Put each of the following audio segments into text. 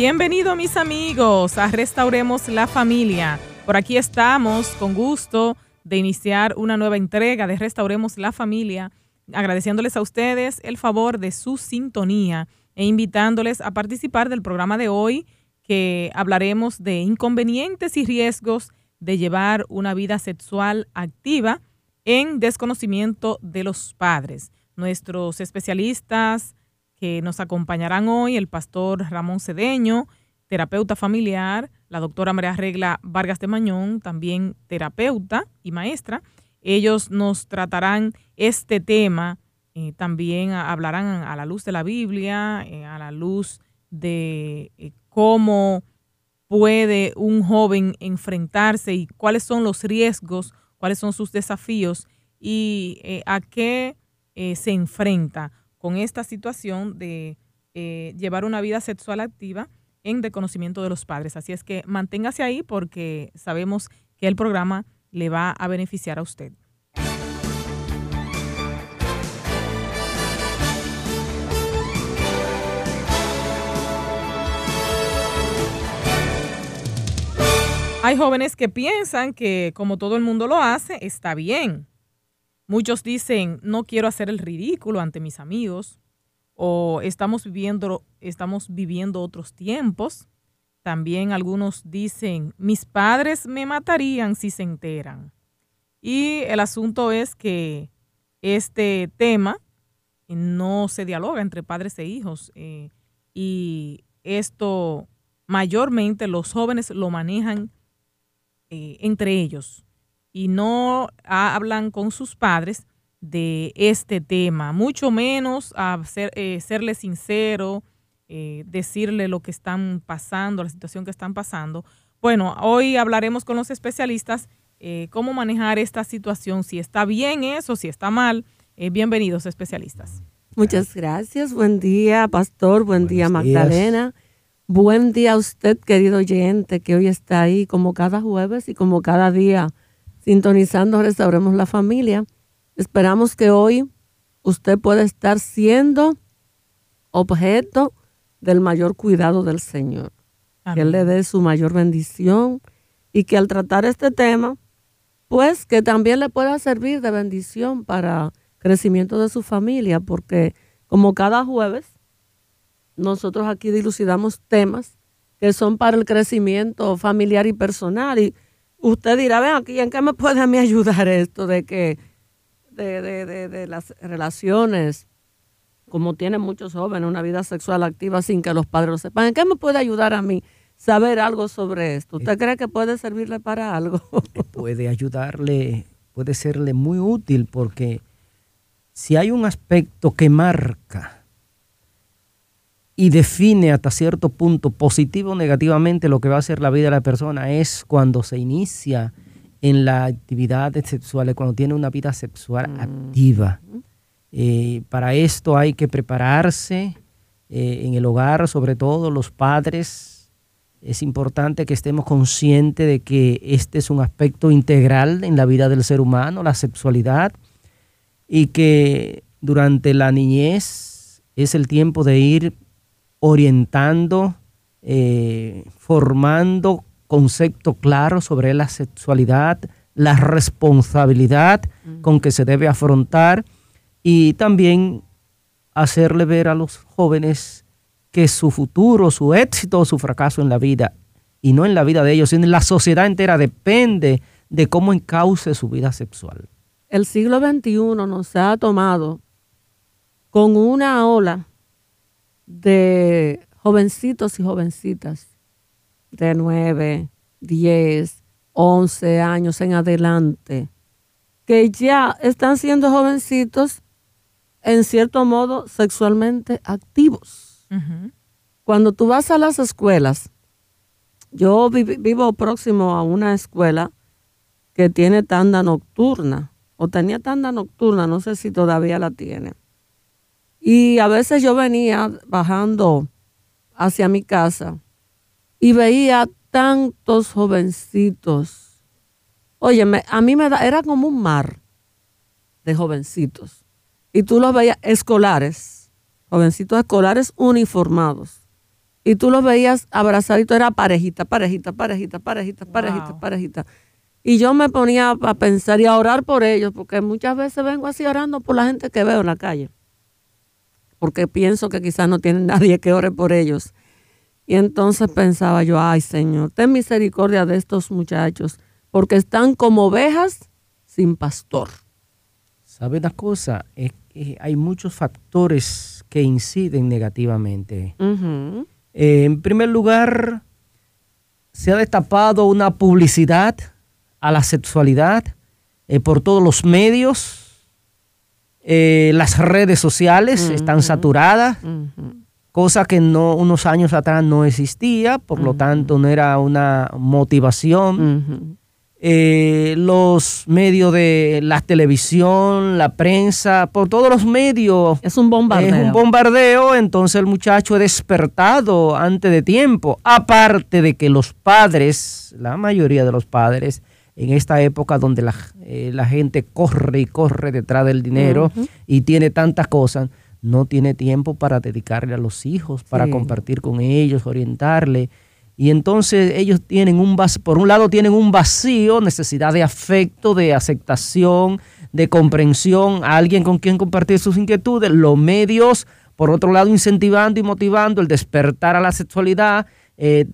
Bienvenido mis amigos a Restauremos la Familia. Por aquí estamos con gusto de iniciar una nueva entrega de Restauremos la Familia, agradeciéndoles a ustedes el favor de su sintonía e invitándoles a participar del programa de hoy que hablaremos de inconvenientes y riesgos de llevar una vida sexual activa en desconocimiento de los padres. Nuestros especialistas que nos acompañarán hoy el pastor Ramón Cedeño, terapeuta familiar, la doctora María Regla Vargas de Mañón, también terapeuta y maestra. Ellos nos tratarán este tema, eh, también hablarán a la luz de la Biblia, eh, a la luz de eh, cómo puede un joven enfrentarse y cuáles son los riesgos, cuáles son sus desafíos y a qué se enfrenta con esta situación de eh, llevar una vida sexual activa en desconocimiento de los padres. Así es que manténgase ahí porque sabemos que el programa le va a beneficiar a usted. Hay jóvenes que piensan que como todo el mundo lo hace, está bien. Muchos dicen, no quiero hacer el ridículo ante mis amigos, o estamos viviendo, estamos viviendo otros tiempos. También algunos dicen, mis padres me matarían si se enteran. Y el asunto es que este tema no se dialoga entre padres e hijos. Eh, y esto mayormente los jóvenes lo manejan eh, entre ellos y no hablan con sus padres de este tema, mucho menos a ser, eh, serle sincero, eh, decirle lo que están pasando, la situación que están pasando. Bueno, hoy hablaremos con los especialistas eh, cómo manejar esta situación, si está bien eso, si está mal. bienvenidos especialistas. Muchas gracias. Buen día, pastor. Buen día, Magdalena. Buen día a usted, querido oyente, que hoy está ahí como cada jueves y como cada día sintonizando Restauremos la Familia. Esperamos que hoy usted pueda estar siendo objeto del mayor cuidado del Señor. Que Él le dé su mayor bendición y que al tratar este tema, pues que también le pueda servir de bendición para crecimiento de su familia, porque como cada jueves, nosotros aquí dilucidamos temas que son para el crecimiento familiar y personal. Y usted dirá, ven aquí, ¿en qué me puede a mí ayudar esto de que de, de, de, las relaciones, como tienen muchos jóvenes, una vida sexual activa sin que los padres lo sepan? ¿En qué me puede ayudar a mí saber algo sobre esto? ¿Usted cree que puede servirle para algo? puede ayudarle, puede serle muy útil porque si hay un aspecto que marca y define hasta cierto punto positivo o negativamente lo que va a ser la vida de la persona es cuando se inicia en la actividad sexual, cuando tiene una vida sexual mm. activa. Eh, para esto hay que prepararse eh, en el hogar, sobre todo los padres. Es importante que estemos conscientes de que este es un aspecto integral en la vida del ser humano, la sexualidad, y que durante la niñez es el tiempo de ir orientando, eh, formando conceptos claros sobre la sexualidad, la responsabilidad con que se debe afrontar y también hacerle ver a los jóvenes que su futuro, su éxito o su fracaso en la vida, y no en la vida de ellos, sino en la sociedad entera, depende de cómo encauce su vida sexual. El siglo XXI nos ha tomado con una ola de jovencitos y jovencitas de 9, 10, 11 años en adelante, que ya están siendo jovencitos en cierto modo sexualmente activos. Cuando tú vas a las escuelas, yo vivo próximo a una escuela que tiene tanda nocturna, o tenía tanda nocturna, no sé si todavía la tiene. Y a veces yo venía bajando hacia mi casa y veía tantos jovencitos. Oye, a mí me da, era como un mar de jovencitos. Y tú los veías escolares, jovencitos escolares uniformados. y tú los veías abrazaditos, era parejita, parejita, parejita, parejita, parejita, Wow. parejita. Y yo me ponía a pensar y a orar por ellos, porque muchas veces vengo así orando por la gente que veo en la calle, porque pienso que quizás no tienen nadie que ore por ellos. Y entonces pensaba yo, ay Señor, ten misericordia de estos muchachos, porque están como ovejas sin pastor. ¿Sabe una cosa? Es que hay muchos factores que inciden negativamente. Eh, en primer lugar, se ha destapado una publicidad a la sexualidad eh, por todos los medios. Eh, las redes sociales están saturadas, cosa que no unos años atrás no existía, por lo tanto no era una motivación. Eh, los medios de la televisión, la prensa, por todos los medios Es un bombardeo. es un bombardeo, entonces el muchacho es despertado antes de tiempo. Aparte de que los padres, la mayoría de los padres, en esta época donde la, eh, la gente corre y corre detrás del dinero y tiene tantas cosas, no tiene tiempo para dedicarle a los hijos, para Sí. compartir con ellos, orientarle. Y entonces ellos tienen un vacío, por un lado tienen un vacío, necesidad de afecto, de aceptación, de comprensión, a alguien con quien compartir sus inquietudes, los medios, por otro lado, incentivando y motivando el despertar a la sexualidad eh,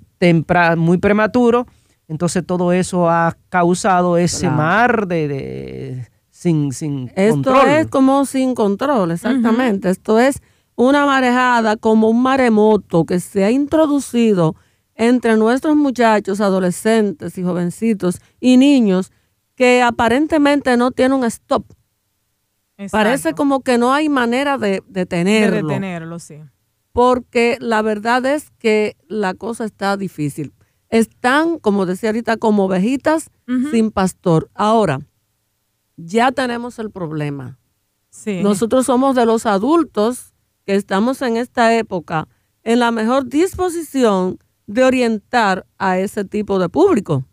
muy prematuro. Entonces todo eso ha causado ese Claro. mar de, de- sin, sin Esto control. es como sin control, exactamente. Esto es una marejada como un maremoto que se ha introducido entre nuestros muchachos, adolescentes y jovencitos y niños que aparentemente no tienen un stop. Parece como que no hay manera de de detenerlo. detenerlo, sí. porque la verdad es que la cosa está difícil. Están, como decía ahorita, como ovejitas sin pastor. Ahora, ya tenemos el problema. Sí. Nosotros somos de los adultos que estamos en esta época en la mejor disposición de orientar a ese tipo de público.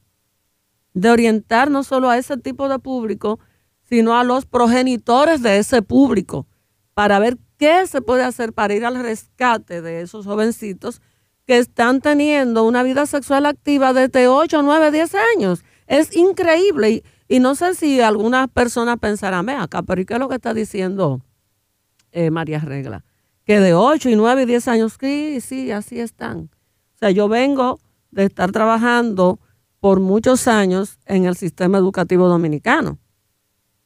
De orientar no solo a ese tipo de público, sino a los progenitores de ese público, para ver qué se puede hacer para ir al rescate de esos jovencitos que están teniendo una vida sexual activa desde 8, 9, 10 años. Es increíble. Y, y no sé si algunas personas pensarán, ve acá, pero ¿y qué es lo que está diciendo eh, María Regla? Que de 8 y 9 y 10 años, sí, sí, así están. O sea, yo vengo de estar trabajando por muchos años en el sistema educativo dominicano.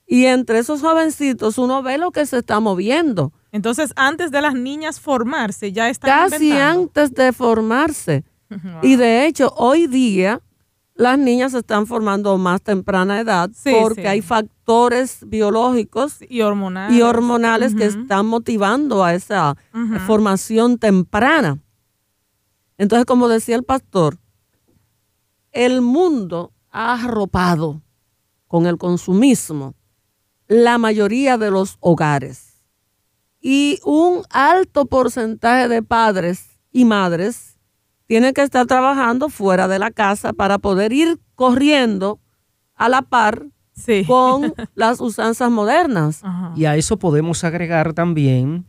Y entre esos jovencitos uno ve lo que se está moviendo. Entonces, antes de las niñas formarse, ya están Casi inventando. antes de formarse. Wow. Y de hecho, hoy día las niñas se están formando a más temprana edad Sí, porque sí. hay factores biológicos y hormonales. y hormonales que están motivando a esa Ujú. formación temprana. Entonces, como decía el pastor, el mundo ha arropado con el consumismo la mayoría de los hogares. Y un alto porcentaje de padres y madres tienen que estar trabajando fuera de la casa para poder ir corriendo a la par Sí. con las usanzas modernas. Ajá. Y a eso podemos agregar también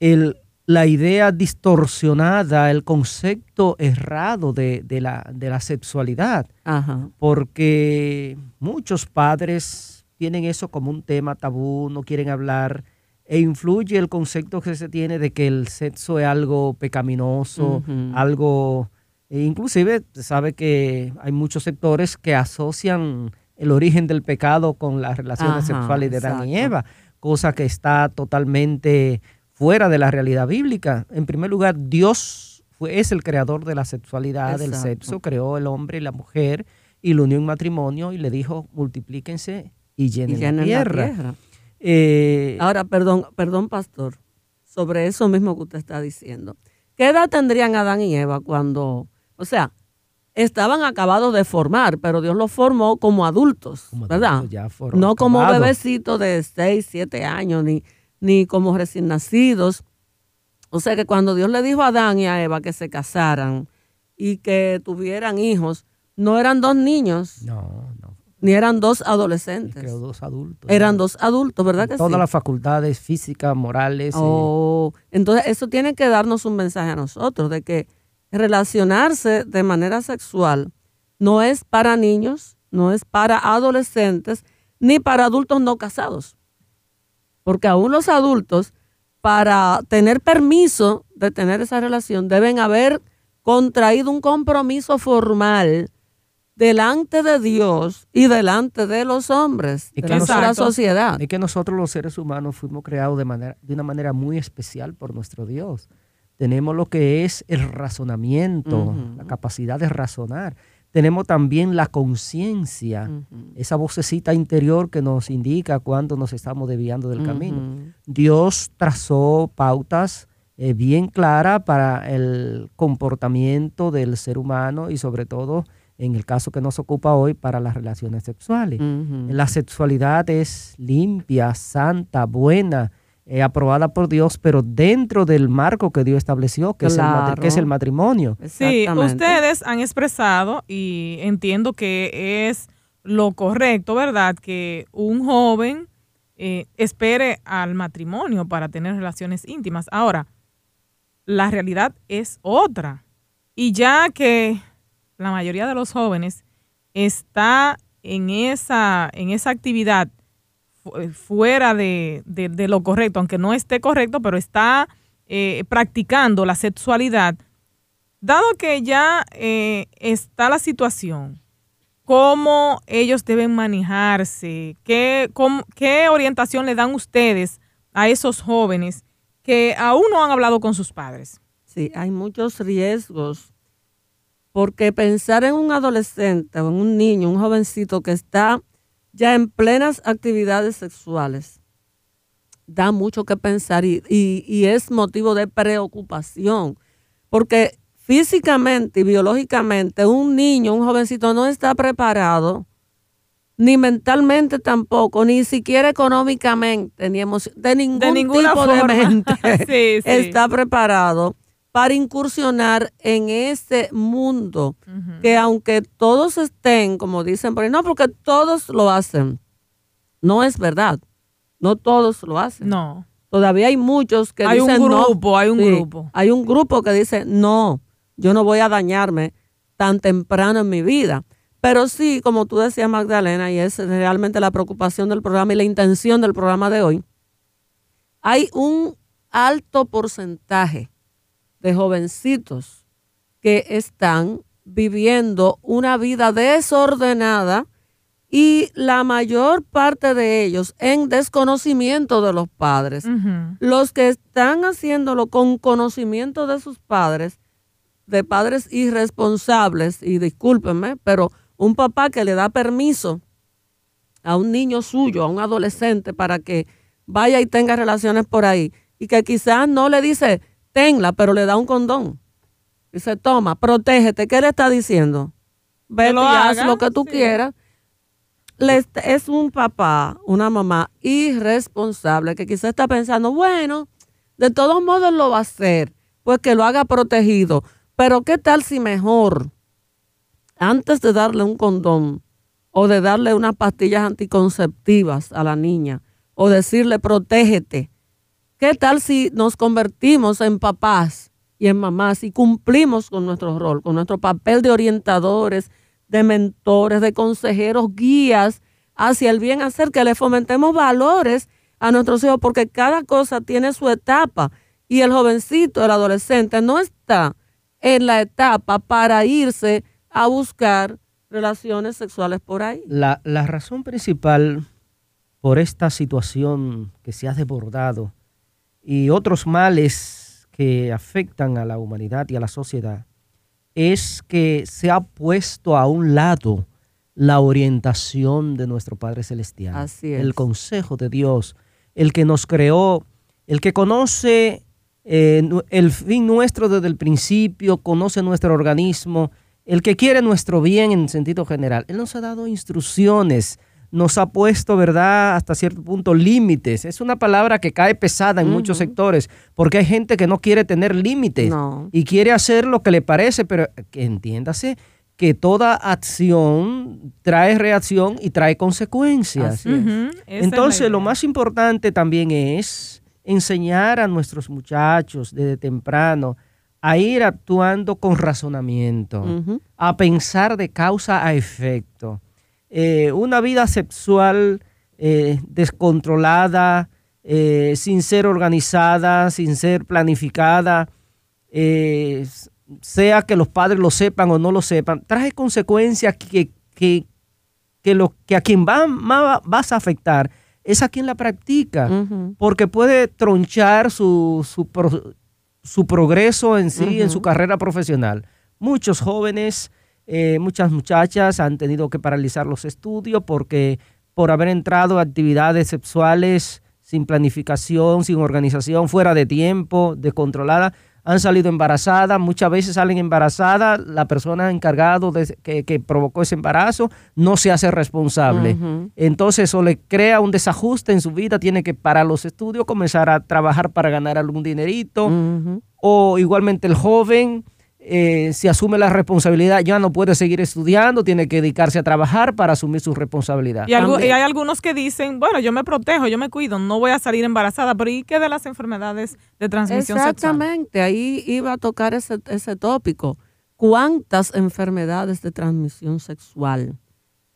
el, la idea distorsionada, el concepto errado de, de la, de la sexualidad, Ajá. porque muchos padres tienen eso como un tema tabú, no quieren hablar, e influye el concepto que se tiene de que el sexo es algo pecaminoso, algo, e inclusive se sabe que hay muchos sectores que asocian el origen del pecado con las relaciones Ajá, sexuales de Adán y. Eva, cosa que está totalmente fuera de la realidad bíblica. En primer lugar, Dios fue, es el creador de la sexualidad, del sexo, creó el hombre y la mujer y lo unió en matrimonio y le dijo, multiplíquense y Y llenen, la tierra. Eh, Ahora, perdón, perdón, pastor, sobre eso mismo que usted está diciendo. ¿Qué edad tendrían Adán y Eva cuando, o sea, estaban acabados de formar, pero Dios los formó como adultos, como ¿verdad? ya No como bebecitos de 6, 7 años, ni, ni como recién nacidos. O sea que cuando Dios le dijo a Adán y a Eva que se casaran y que tuvieran hijos, no eran dos niños, no. Ni eran dos adolescentes. creó dos adultos. Eran dos adultos, ¿verdad que Todas sí? las facultades físicas, morales. eh, Oh, entonces eso tiene que darnos un mensaje a nosotros de que relacionarse de manera sexual no es para niños, no es para adolescentes, ni para adultos no casados. Porque aún los adultos, para tener permiso de tener esa relación, deben haber contraído un compromiso formal delante de Dios y delante de los hombres, y de nuestra sociedad. Y que nosotros los seres humanos fuimos creados de, manera, de una manera muy especial por nuestro Dios. Tenemos lo que es el razonamiento, la capacidad de razonar tenemos también la conciencia, esa vocecita interior que nos indica cuando nos estamos desviando del camino. Dios trazó pautas eh, bien claras para el comportamiento del ser humano y sobre todo en el caso que nos ocupa hoy para las relaciones sexuales. La sexualidad es limpia, santa, buena, eh, aprobada por Dios, pero dentro del marco que Dios estableció, que, es, el, que es el matrimonio. Sí, ustedes han expresado y entiendo que es lo correcto, ¿verdad? Que un joven eh, espere al matrimonio para tener relaciones íntimas. Ahora, la realidad es otra. Y ya que la mayoría de los jóvenes está en esa, en esa actividad eh, fuera de, lo correcto, aunque no esté correcto, pero está eh, practicando la sexualidad, dado que ya eh, está la situación, ¿cómo ellos deben manejarse? ¿Qué, ¿Qué orientación le dan ustedes a esos jóvenes que aún no han hablado con sus padres? Sí, hay muchos riesgos porque pensar en un adolescente o en un niño, un jovencito que está ya en plenas actividades sexuales, da mucho que pensar y, es motivo de preocupación, porque físicamente y biológicamente un niño, un jovencito no está preparado, ni mentalmente tampoco, ni siquiera económicamente, ni de ningún de ninguna tipo de mente está preparado para incursionar en ese mundo que aunque todos estén, como dicen por ahí, no, porque todos lo hacen. No es verdad. No todos lo hacen. No. Todavía hay muchos que hay dicen Hay un grupo, hay un grupo. Hay un grupo que dice, no, yo no voy a dañarme tan temprano en mi vida. Pero sí, como tú decías, Magdalena, y es realmente la preocupación del programa y la intención del programa de hoy, hay un alto porcentaje de jovencitos que están viviendo una vida desordenada y la mayor parte de ellos en desconocimiento de los padres. Los que están haciéndolo con conocimiento de sus padres, de padres irresponsables, y discúlpenme, pero un papá que le da permiso a un niño suyo, a un adolescente, para que vaya y tenga relaciones por ahí, y que quizás no le dice, tenla, pero le da un condón. Dice, toma, protégete. ¿Qué le está diciendo? Ve y haz lo que tú quieras. es un papá, una mamá irresponsable que quizás está pensando, bueno, de todos modos lo va a hacer, pues que lo haga protegido. Pero ¿qué tal si mejor, antes de darle un condón o de darle unas pastillas anticonceptivas a la niña o decirle protégete, ¿Qué tal si nos convertimos en papás y en mamás y cumplimos con nuestro rol, con nuestro papel de orientadores, de mentores, de consejeros, guías hacia el bien hacer, que le fomentemos valores a nuestros hijos, porque cada cosa tiene su etapa y el jovencito, el adolescente, no está en la etapa para irse a buscar relaciones sexuales por ahí. La, razón principal por esta situación que se ha desbordado y otros males que afectan a la humanidad y a la sociedad, es que se ha puesto a un lado la orientación de nuestro Padre Celestial, el consejo de Dios, el que nos creó, el que conoce eh, el fin nuestro desde el principio, conoce nuestro organismo, el que quiere nuestro bien en sentido general. Él nos ha dado instrucciones nos ha puesto, ¿verdad?, hasta cierto punto límites. Es una palabra que cae pesada en muchos sectores, porque hay gente que no quiere tener límites y quiere hacer lo que le parece, pero que entiéndase que toda acción trae reacción y trae consecuencias. Entonces, lo más importante también es enseñar a nuestros muchachos desde temprano a ir actuando con razonamiento, a pensar de causa a efecto. Eh, una vida sexual eh, descontrolada, eh, sin ser organizada, sin ser planificada, sea que los padres lo sepan o no lo sepan, trae consecuencias que, que, lo, que a quien va, vas a afectar es a quien la practica, porque puede tronchar su, su, progreso en sí, en su carrera profesional. Muchos jóvenes, eh, muchas muchachas han tenido que paralizar los estudios porque por haber entrado a actividades sexuales sin planificación, sin organización, fuera de tiempo, descontrolada, han salido embarazadas, muchas veces salen embarazadas, la persona encargada de, que, provocó ese embarazo no se hace responsable. Entonces eso le crea un desajuste en su vida, tiene que parar los estudios, comenzar a trabajar para ganar algún dinerito, o igualmente el joven eh, si asume la responsabilidad, ya no puede seguir estudiando, tiene que dedicarse a trabajar para asumir su responsabilidad. Y, hay algunos que dicen, bueno, yo me protejo, yo me cuido, no voy a salir embarazada, pero ¿y qué de las enfermedades de transmisión Exactamente, ahí iba a tocar ese, tópico. ¿Cuántas enfermedades de transmisión sexual?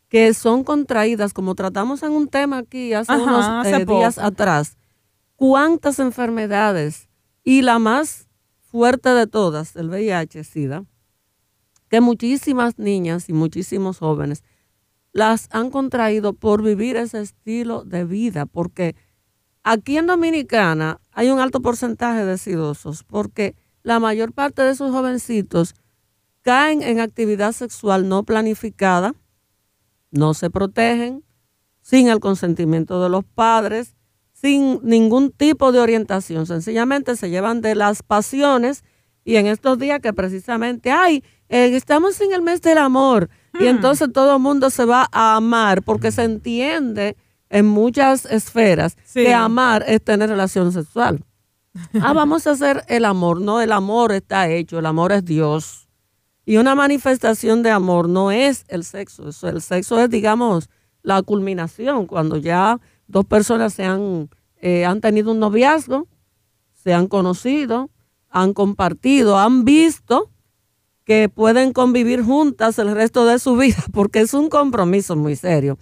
que son contraídas, como tratamos en un tema aquí hace unos eh, días atrás, ¿cuántas enfermedades? Y la más fuerte de todas, el VIH-Sida, que muchísimas niñas y muchísimos jóvenes las han contraído por vivir ese estilo de vida, porque aquí en Dominicana hay un alto porcentaje de sidosos, porque la mayor parte de esos jovencitos caen en actividad sexual no planificada, no se protegen, sin el consentimiento de los padres, sin ningún tipo de orientación. Sencillamente se llevan de las pasiones y en estos días que precisamente, ay, eh, estamos en el mes del amor y hmm. entonces todo el mundo se va a amar porque se entiende en muchas esferas que amar es tener relación sexual. ah, vamos a hacer el amor. No, el amor está hecho, el amor es Dios. Y una manifestación de amor no es el sexo. el sexo es, digamos, la culminación, cuando ya dos personas se han, eh, han tenido un noviazgo, se han conocido, han compartido, han visto que pueden convivir juntas el resto de su vida, porque es un compromiso muy serio.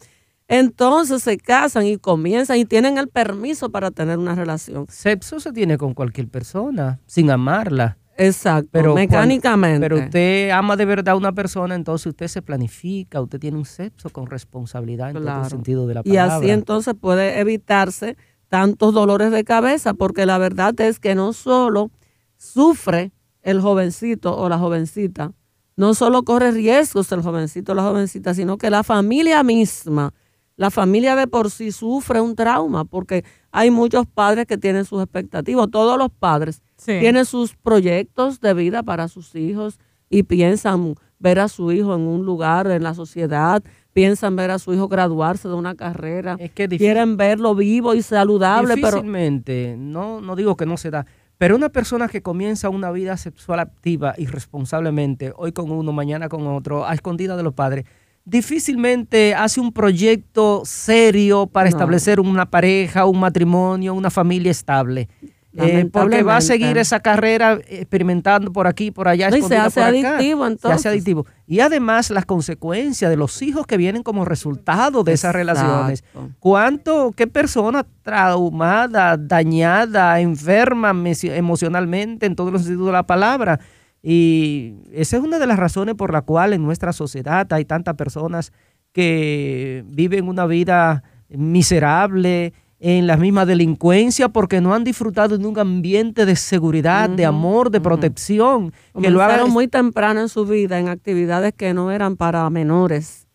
Entonces se casan y comienzan y tienen el permiso para tener una relación. Sexo se tiene con cualquier persona, sin amarla. Exacto, pero mecánicamente. pero usted ama de verdad a una persona, entonces usted se planifica, usted tiene un sexo con responsabilidad en todo el sentido de la palabra. Y así entonces puede evitarse tantos dolores de cabeza, porque la verdad es que no solo sufre el jovencito o la jovencita, no solo corre riesgos el jovencito o la jovencita, sino que la familia misma, la familia de por sí sufre un trauma, porque hay muchos padres que tienen sus expectativas, todos los padres tienen sus proyectos de vida para sus hijos y piensan ver a su hijo en un lugar en la sociedad, piensan ver a su hijo graduarse de una carrera, quieren verlo vivo y saludable. Difícilmente, no, no digo que no se da, pero una persona que comienza una vida sexual activa irresponsablemente, hoy con uno, mañana con otro, a escondida de los padres, difícilmente hace un proyecto serio para establecer una pareja, un matrimonio, una familia estable. Eh, porque va a seguir esa carrera experimentando por aquí, por allá, y se hace adictivo entonces. Se hace adictivo. Y además las consecuencias de los hijos que vienen como resultado de esas relaciones. ¿Cuánto, qué persona traumada, dañada, enferma emocionalmente en todos los sentidos de la palabra? Y esa es una de las razones por la cual en nuestra sociedad hay tantas personas que viven una vida miserable, en la misma delincuencia porque no han disfrutado de un ambiente de seguridad, de amor, de protección. Que lo hagan muy temprano en su vida en actividades que no eran para menores.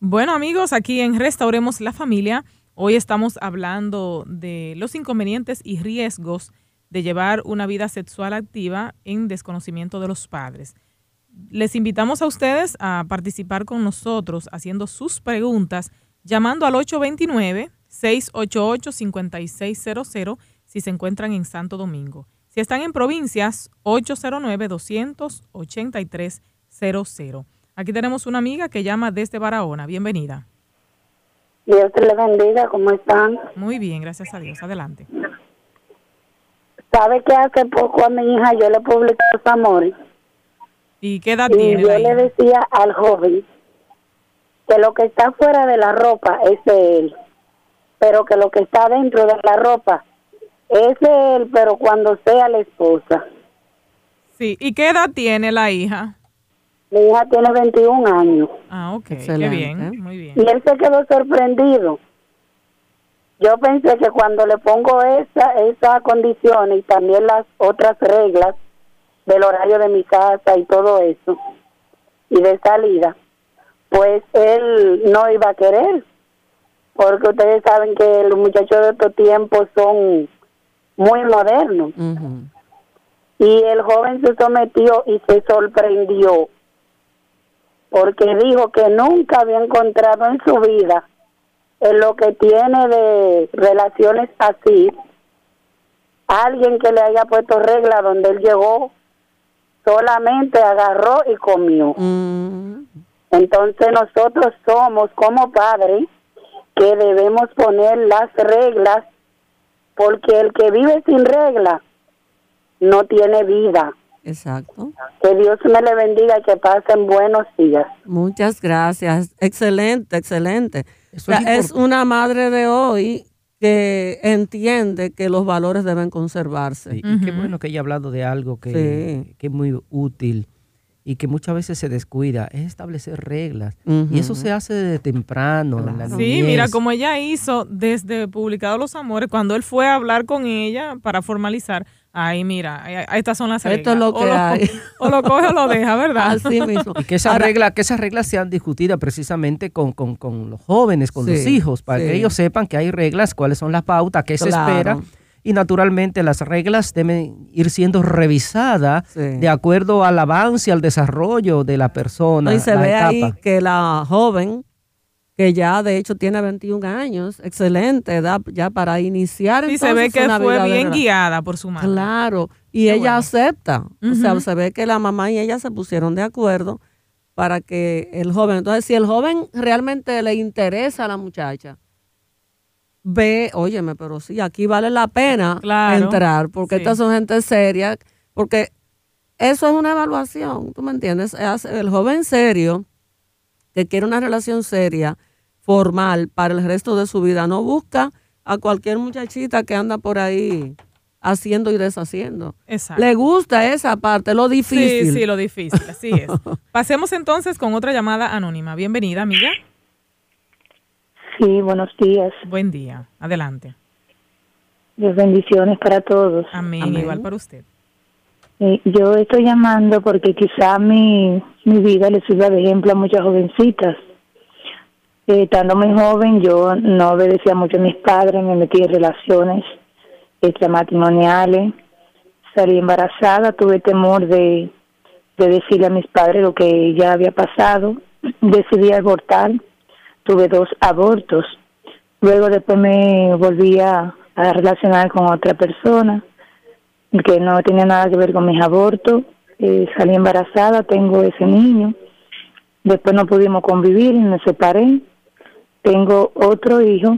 Bueno amigos, aquí en Restauremos la Familia, hoy estamos hablando de los inconvenientes y riesgos de llevar una vida sexual activa en desconocimiento de los padres. Les invitamos a ustedes a participar con nosotros haciendo sus preguntas llamando al 829-688-5600 si se encuentran en Santo Domingo. Si están en provincias, 809-283-00. Aquí tenemos una amiga que llama desde Barahona. Bienvenida. Dios te le bendiga, ¿cómo están? Muy bien, gracias a Dios. Adelante ¿Sabe que hace poco a mi hija yo le publiqué los amores? ¿Y qué edad y tiene? yo le decía al joven que lo que está fuera de la ropa es de él, pero que lo que está dentro de la ropa es de él, pero cuando sea la esposa. Sí. ¿Y qué edad tiene la hija? Mi hija tiene 21 años Ah, ok. Excelente. Qué bien. Muy bien. y él se quedó sorprendido. Yo pensé que cuando le pongo esa, esa condición y también las otras reglas del horario de mi casa y todo eso, y de salida, pues él no iba a querer, porque ustedes saben que los muchachos de estos tiempos son muy modernos. Y el joven se sometió y se sorprendió, porque dijo que nunca había encontrado en su vida, en lo que tiene de relaciones así, alguien que le haya puesto regla donde él llegó, solamente agarró y comió. Entonces nosotros somos como padres que debemos poner las reglas, porque el que vive sin regla no tiene vida. exacto. Que Dios me le bendiga y que pasen buenos días. Muchas gracias. Excelente, excelente. Eso O sea, es una madre de hoy que entiende que los valores deben conservarse. Sí, Y qué bueno que haya hablado de algo que, Sí. que es muy útil y que muchas veces se descuida, es establecer reglas. Y eso se hace desde temprano. en la. Sí, niñez. mira, como ella hizo desde publicado Los Amores, cuando él fue a hablar con ella para formalizar, ay, mira, estas son las reglas. Esto es lo O que hay. O lo coge o lo deja, ¿verdad? Así mismo. Y que esas reglas, que esas reglas sean discutidas precisamente con, con- con los jóvenes, con los hijos, para sí. que ellos sepan que hay reglas, cuáles son las pautas, qué se espera. Y naturalmente las reglas deben ir siendo revisadas Sí. de acuerdo al avance, al desarrollo de la persona. No, y se la ve etapa. ahí que la joven, que ya de hecho tiene 21 años, excelente edad ya para iniciar. Sí, se ve que fue bien guiada por su madre. Claro, y Qué ella bueno. acepta. O sea, se ve que la mamá y ella se pusieron de acuerdo para que el joven, entonces si el joven realmente le interesa a la muchacha, ve, óyeme, pero sí, aquí vale la pena Claro, entrar, porque sí. estas son gente seria, porque eso es una evaluación, ¿tú me entiendes? Es el joven serio que quiere una relación seria, formal, para el resto de su vida, no busca a cualquier muchachita que anda por ahí haciendo y deshaciendo. Exacto. Le gusta esa parte, lo difícil. Sí, sí, lo difícil, así es. Pasemos entonces con otra llamada anónima. Bienvenida, amiga. Sí, buenos días. Buen día. Adelante. Dios bendiciones para todos. Amén. Amén. Igual para usted. Eh, yo estoy llamando porque quizá mi, mi vida le sirva de ejemplo a muchas jovencitas. Eh, estando muy joven, yo no obedecía mucho a mis padres, me metí en relaciones extramatrimoniales, salí embarazada, tuve temor de, de decirle a mis padres lo que ya había pasado, decidí abortar, tuve dos abortos, luego después me volví a, relacionar con otra persona que no tenía nada que ver con mis abortos, eh, salí embarazada, tengo ese niño, después no pudimos convivir me separé, tengo otro hijo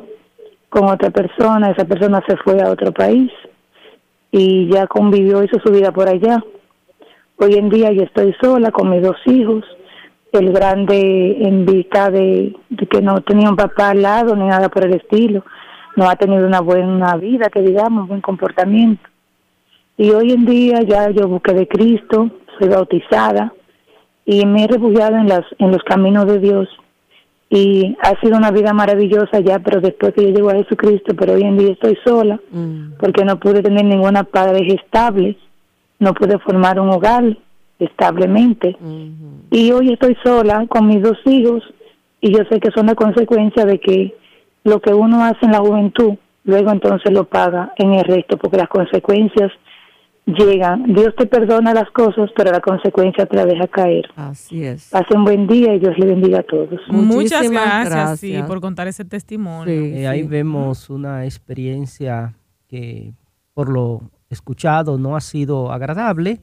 con otra persona, esa persona se fue a otro país y ya convivió, hizo su vida por allá. Hoy en día yo estoy sola con mis dos hijos, el grande en vista de, de que no tenía un papá al lado ni nada por el estilo, no ha tenido una buena vida, que digamos, buen comportamiento. Y hoy en día ya yo busqué de Cristo, soy bautizada y me he refugiado en, las, en los caminos de Dios. Y ha sido una vida maravillosa ya, pero después que yo llego a Jesucristo, pero hoy en día estoy sola Mm, porque no pude tener ninguna padre estable, no pude formar un hogar establemente. Y hoy estoy sola con mis dos hijos y yo sé que son la consecuencia de que lo que uno hace en la juventud, luego entonces lo paga en el resto, porque las consecuencias llegan. Dios te perdona las cosas, pero la consecuencia te la deja caer. Así es. Pasen buen día y Dios le bendiga a todos. Muchas Muchísimas gracias, sí, gracias. por contar ese testimonio. Sí. Eh, ahí vemos una experiencia que por lo escuchado no ha sido agradable.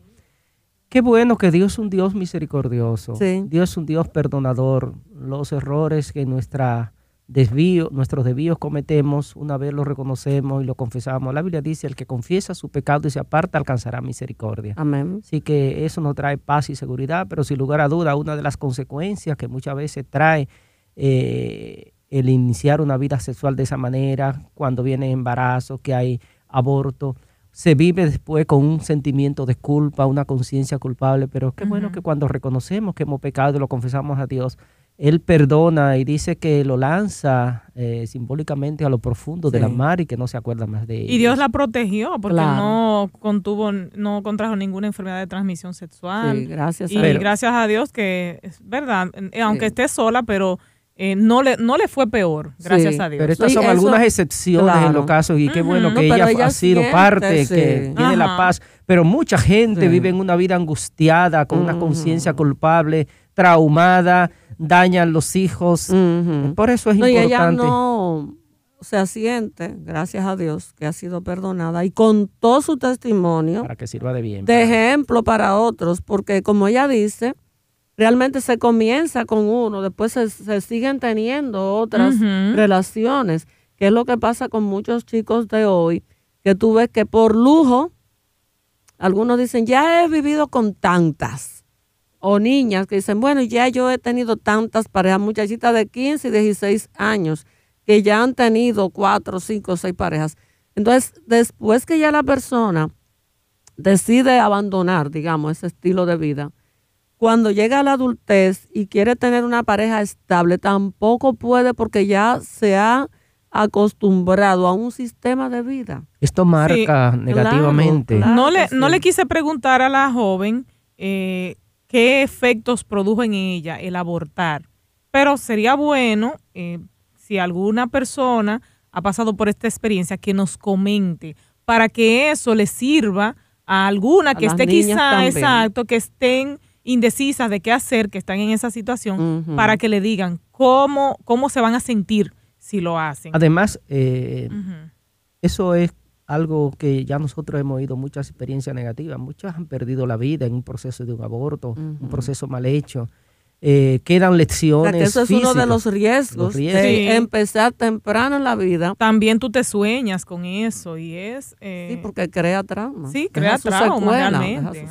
Qué bueno que Dios es un Dios misericordioso. Sí. Dios es un Dios perdonador. Los errores que nuestra desvío, nuestros desvíos cometemos, una vez los reconocemos y lo confesamos. La Biblia dice, el que confiesa su pecado y se aparta alcanzará misericordia. Amén. Así que eso nos trae paz y seguridad, pero sin lugar a duda, una de las consecuencias que muchas veces trae eh, el iniciar una vida sexual de esa manera, cuando viene embarazo, que hay aborto, se vive después con un sentimiento de culpa, una conciencia culpable, pero qué bueno que cuando reconocemos que hemos pecado y lo confesamos a Dios, Él perdona y dice que lo lanza eh, simbólicamente a lo profundo de la mar y que no se acuerda más de él. Y Dios la protegió porque no contuvo, no contrajo ninguna enfermedad de transmisión sexual. Sí, gracias a Y gracias a Dios que es verdad, aunque esté sola, pero eh, no, le, no le fue peor, gracias a Dios. Pero estas son algunas excepciones en los casos y qué bueno que ella, ha sido parte, que tiene la paz. Pero mucha gente vive en una vida angustiada, con una conciencia culpable, traumada, dañan los hijos. Por eso es importante. ella no se siente, gracias a Dios, que ha sido perdonada y contó su testimonio. Para que sirva de bien. De ejemplo para otros, porque como ella dice, realmente se comienza con uno, después se, siguen teniendo otras relaciones, que es lo que pasa con muchos chicos de hoy, que tú ves que por lujo, algunos dicen, ya he vivido con tantas, o niñas que dicen, bueno, ya yo he tenido tantas parejas, muchachitas de 15 y 16 años, que ya han tenido cuatro, cinco, seis parejas. Entonces, después que ya la persona decide abandonar, digamos, ese estilo de vida, cuando llega a la adultez y quiere tener una pareja estable, tampoco puede porque ya se ha acostumbrado a un sistema de vida. Esto marca negativamente. no, le, no le quise preguntar a la joven eh, qué efectos produjo en ella el abortar, pero sería bueno eh, si alguna persona ha pasado por esta experiencia que nos comente para que eso le sirva a alguna que esté quizá, exacto, que estén indecisas de qué hacer, que están en esa situación, para que le digan cómo, cómo se van a sentir si lo hacen. Además, eh, eso es algo que ya nosotros hemos oído muchas experiencias negativas. Muchas han perdido la vida en un proceso de un aborto, un proceso mal hecho. Eh, quedan lecciones. eso es uno de los riesgos, de empezar temprano en la vida. También tú te sueñas con eso y es... Eh, sí, porque crea trauma. Sí, crea trauma realmente.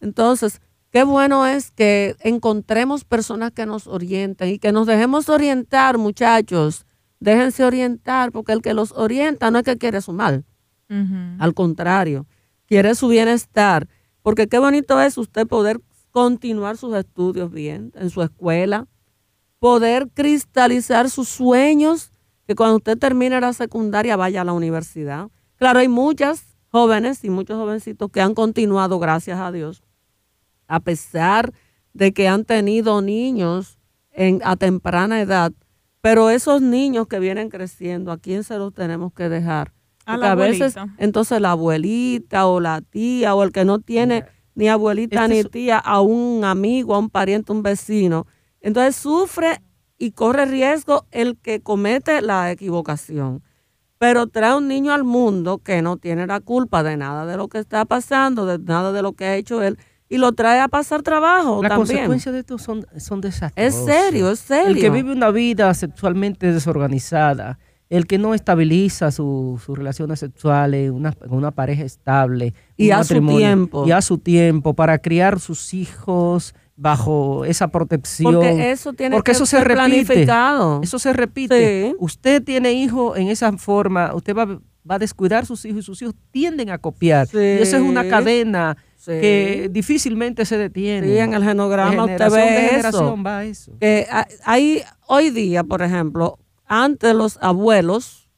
Entonces, Qué bueno es que encontremos personas que nos orienten y que nos dejemos orientar, muchachos. Déjense orientar, porque el que los orienta no es que quiere su mal. Al contrario, quiere su bienestar. Porque qué bonito es usted poder continuar sus estudios bien en su escuela, poder cristalizar sus sueños, que cuando usted termine la secundaria vaya a la universidad. Claro, hay muchas jóvenes y muchos jovencitos que han continuado, gracias a Dios, a pesar de que han tenido niños en, a temprana edad, pero esos niños que vienen creciendo, ¿a quién se los tenemos que dejar? a, la a veces, entonces la abuelita o la tía o el que no tiene ni abuelita este ni tía, a un amigo, a un pariente, un vecino. Entonces sufre y corre riesgo el que comete la equivocación. Pero trae un niño al mundo que no tiene la culpa de nada de lo que está pasando, de nada de lo que ha hecho él, y lo trae a pasar trabajo. Las consecuencias de esto son, son desastrosas. Es serio, es serio. El que vive una vida sexualmente desorganizada, el que no estabiliza sus relaciones sexuales, una, una pareja estable. Y a su tiempo. Y a su tiempo para criar sus hijos bajo esa protección. Porque eso tiene que eso ser se planificado. Eso se repite. Usted tiene hijos en esa forma, usted va, va, a descuidar sus hijos y sus hijos tienden a copiar. Y eso es una cadena que difícilmente se detiene. Sí, en el genograma usted ve eso. Va eso. Que hay, hoy día, por ejemplo, antes los abuelos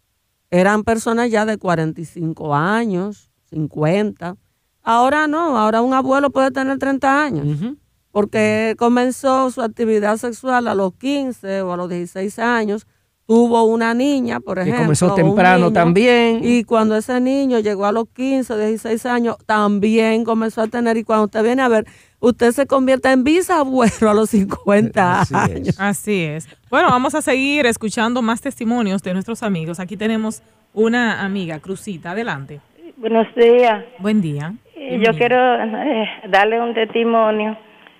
eran personas ya de 45 años, 50. Ahora no, ahora un abuelo puede tener 30 años. Porque comenzó su actividad sexual a los 15 o a los 16 años tuvo una niña, por ejemplo. Que comenzó temprano también. Y cuando ese niño llegó a los 15, 16 años, también comenzó a tener. Y cuando usted viene a ver, usted se convierte en bisabuelo a los 50 años. Así es. Bueno, vamos a seguir escuchando más testimonios de nuestros amigos. Aquí tenemos una amiga, Cruzita. Adelante. Buenos días. Buen día. Yo quiero eh, darle un testimonio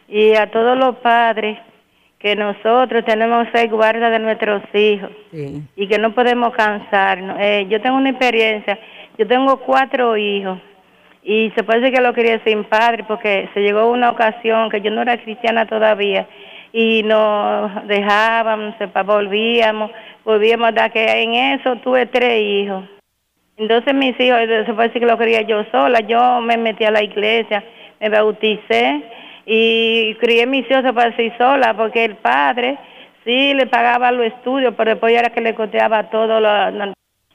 y a todos los padres que nosotros tenemos que guarda de nuestros hijos y que no podemos cansarnos. Eh, yo tengo una experiencia, yo tengo cuatro hijos y se puede decir que lo quería sin padre porque se llegó una ocasión que yo no era cristiana todavía y nos dejábamos, volvíamos, volvíamos a que en eso tuve tres hijos. Entonces mis hijos, se puede decir que lo quería yo sola, yo me metí a la iglesia, me bauticé y crié mis hijos para sí sola porque el padre sí le pagaba los estudios, pero después era que le costeaba todas las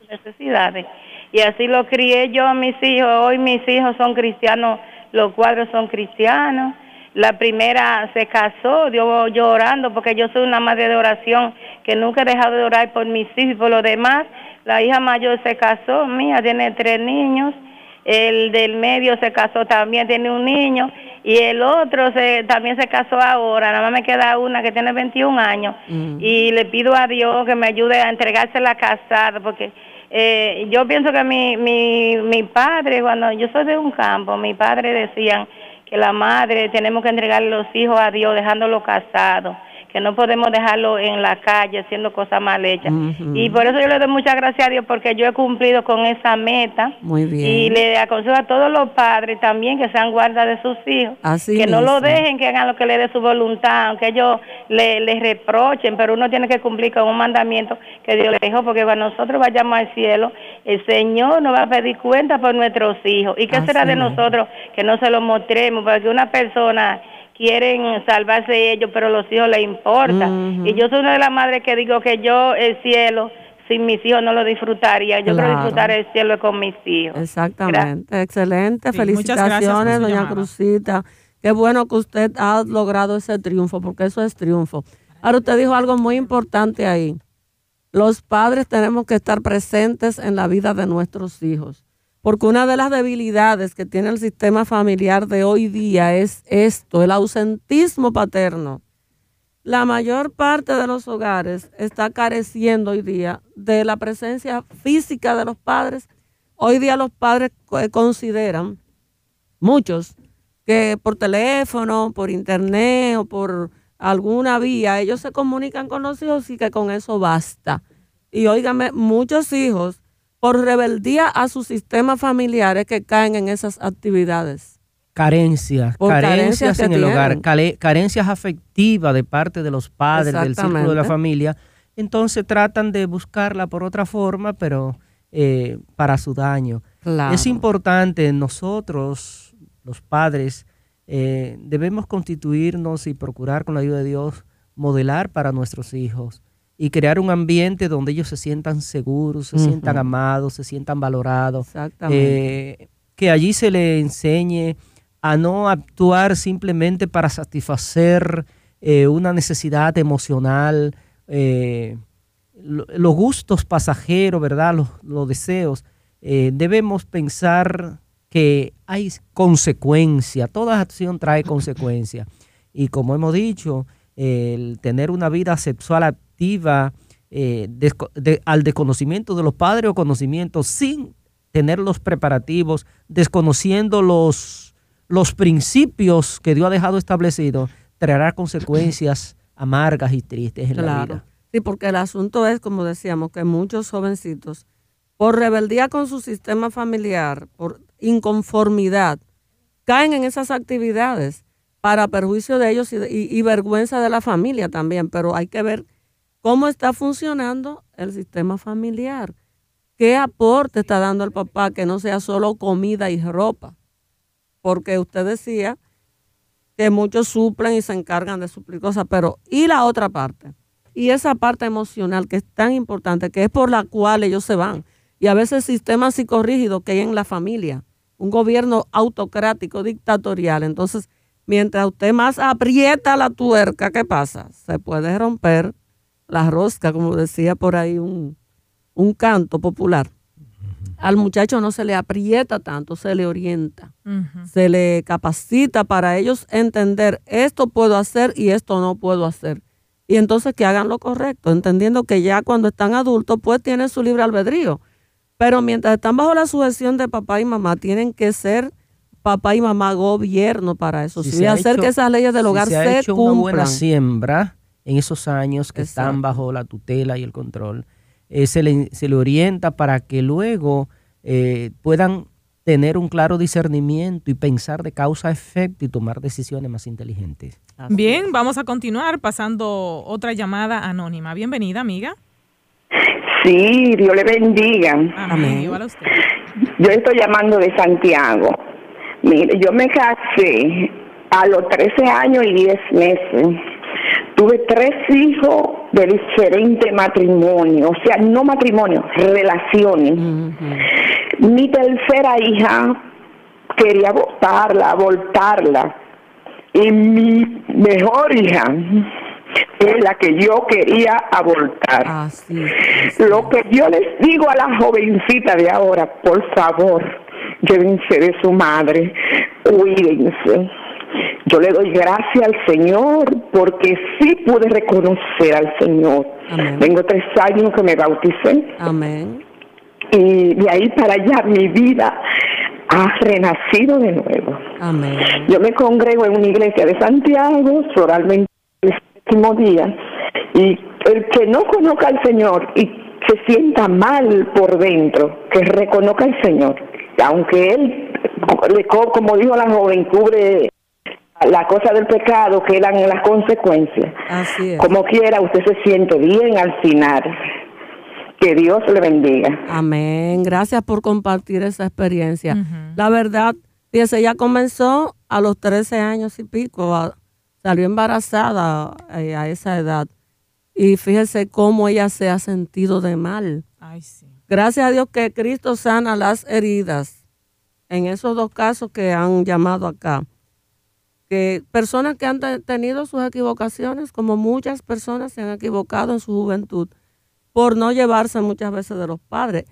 necesidades. Y así lo crié yo a mis hijos. Hoy mis hijos son cristianos, los cuadros son cristianos. La primera se casó, yo llorando porque yo soy una madre de oración que nunca he dejado de orar por mis hijos y por los demás. La hija mayor se casó, mía, tiene tres niños. El del medio se casó también, tiene un niño y el otro se, también se casó ahora, nada más me queda una que tiene 21 años mm. y le pido a Dios que me ayude a entregarse la casada porque eh, yo pienso que mi, mi, mi padre, cuando yo soy de un campo, mi padre decían que la madre tenemos que entregarle los hijos a Dios dejándolos casados que no podemos dejarlo en la calle haciendo cosas mal hechas. Y por eso yo le doy muchas gracias a Dios porque yo he cumplido con esa meta. Muy bien. Y le aconsejo a todos los padres también que sean guardas de sus hijos. que no lo dejen, que hagan lo que le dé su voluntad, aunque ellos le, les reprochen, pero uno tiene que cumplir con un mandamiento que Dios le dejó, porque cuando nosotros vayamos al cielo, el Señor nos va a pedir cuenta por nuestros hijos. ¿Y qué será de nosotros que no se lo mostremos? Porque una persona quieren salvarse ellos, pero los hijos les importa. Y yo soy una de las madres que digo que yo el cielo sin mis hijos no lo disfrutaría. Yo quiero disfrutar el cielo con mis hijos. Exactamente, excelente. Felicitaciones, doña Cruzita. Qué bueno que usted ha logrado ese triunfo, porque eso es triunfo. Ahora usted dijo algo muy importante ahí. Los padres tenemos que estar presentes en la vida de nuestros hijos. Porque una de las debilidades que tiene el sistema familiar de hoy día es esto, el ausentismo paterno. La mayor parte de los hogares está careciendo hoy día de la presencia física de los padres. Hoy día los padres consideran, muchos, que por teléfono, por internet o por alguna vía, ellos se comunican con los hijos y que con eso basta. Y óigame, muchos hijos por rebeldía a sus sistemas familiares que caen en esas actividades. Carencias, carencias, en el hogar, carencias afectivas de parte de los padres, del círculo de la familia. Entonces tratan de buscarla por otra forma, pero eh, para su daño. Es importante, nosotros, los padres, eh, debemos constituirnos y procurar con la ayuda de Dios modelar para nuestros hijos y crear un ambiente donde ellos se sientan seguros, se sientan amados, se sientan valorados. Eh, que allí se le enseñe a no actuar simplemente para satisfacer eh, una necesidad emocional, eh, los gustos pasajeros, ¿verdad? Los, deseos. debemos pensar que hay consecuencia, toda acción trae consecuencia. Y como hemos dicho, el tener una vida sexual eh, al desconocimiento de los padres o conocimiento sin tener los preparativos, desconociendo los, los principios que Dios ha dejado establecidos, traerá consecuencias amargas y tristes en la vida. Sí, porque el asunto es, como decíamos, que muchos jovencitos, por rebeldía con su sistema familiar, por inconformidad, caen en esas actividades para perjuicio de ellos y vergüenza de la familia también, pero hay que ver cómo está funcionando el sistema familiar. ¿Qué aporte está dando el papá que no sea solo comida y ropa? Porque usted decía que muchos suplen y se encargan de suplir cosas, pero ¿y la otra parte? Y esa parte emocional que es tan importante, que es por la cual ellos se van. Y a veces el sistema psicorrígido que hay en la familia, un gobierno autocrático, dictatorial. Entonces, mientras usted más aprieta la tuerca, ¿qué pasa? Se puede romper la rosca, como decía por ahí un, canto popular. Al muchacho no se le aprieta tanto, se le orienta, se le capacita para ellos entender esto puedo hacer y esto no puedo hacer. Y entonces que hagan lo correcto, entendiendo que ya cuando están adultos pues tienen su libre albedrío. Pero mientras están bajo la sujeción de papá y mamá, tienen que ser papá y mamá gobierno para eso. Si, hacer que esas leyes del hogar se, ha hecho Una buena siembra, en esos años que están bajo la tutela y el control, eh, se, le, se, le, orienta para que luego eh, puedan tener un claro discernimiento y pensar de causa a efecto y tomar decisiones más inteligentes. Bien, vamos a continuar pasando otra llamada anónima. Bienvenida, amiga. Sí, Dios le bendiga. Amén. Yo estoy llamando de Santiago. Mire, yo me casé a los 13 años y 10 meses. Tuve tres hijos de diferente matrimonio, o sea, no matrimonio, relaciones. Mi tercera hija quería abortarla, abortarla. Y mi mejor hija es la que yo quería abortar. Lo que yo les digo a la jovencita de ahora, por favor, llévense de su madre, cuídense. Yo le doy gracias al Señor porque sí pude reconocer al Señor. Tengo tres años que me bauticé. Amén. Y de ahí para allá mi vida ha renacido de nuevo. Amén. Yo me congrego en una iglesia de Santiago, oralmente el último día, y el que no conozca al Señor y se sienta mal por dentro, que reconozca al Señor, aunque él, como dijo la joven, cubre la cosa del pecado, que eran las consecuencias. Así es. Como quiera, usted se siente bien al final. Que Dios le bendiga. Amén. Gracias por compartir esa experiencia. La verdad, fíjese, ella comenzó a los 13 años y pico, salió embarazada eh, a esa edad. Y fíjese cómo ella se ha sentido de mal. Ay, sí. Gracias a Dios que Cristo sana las heridas en esos dos casos que han llamado acá que personas que han tenido sus equivocaciones, como muchas personas se han equivocado en su juventud, por no llevarse muchas veces de los padres.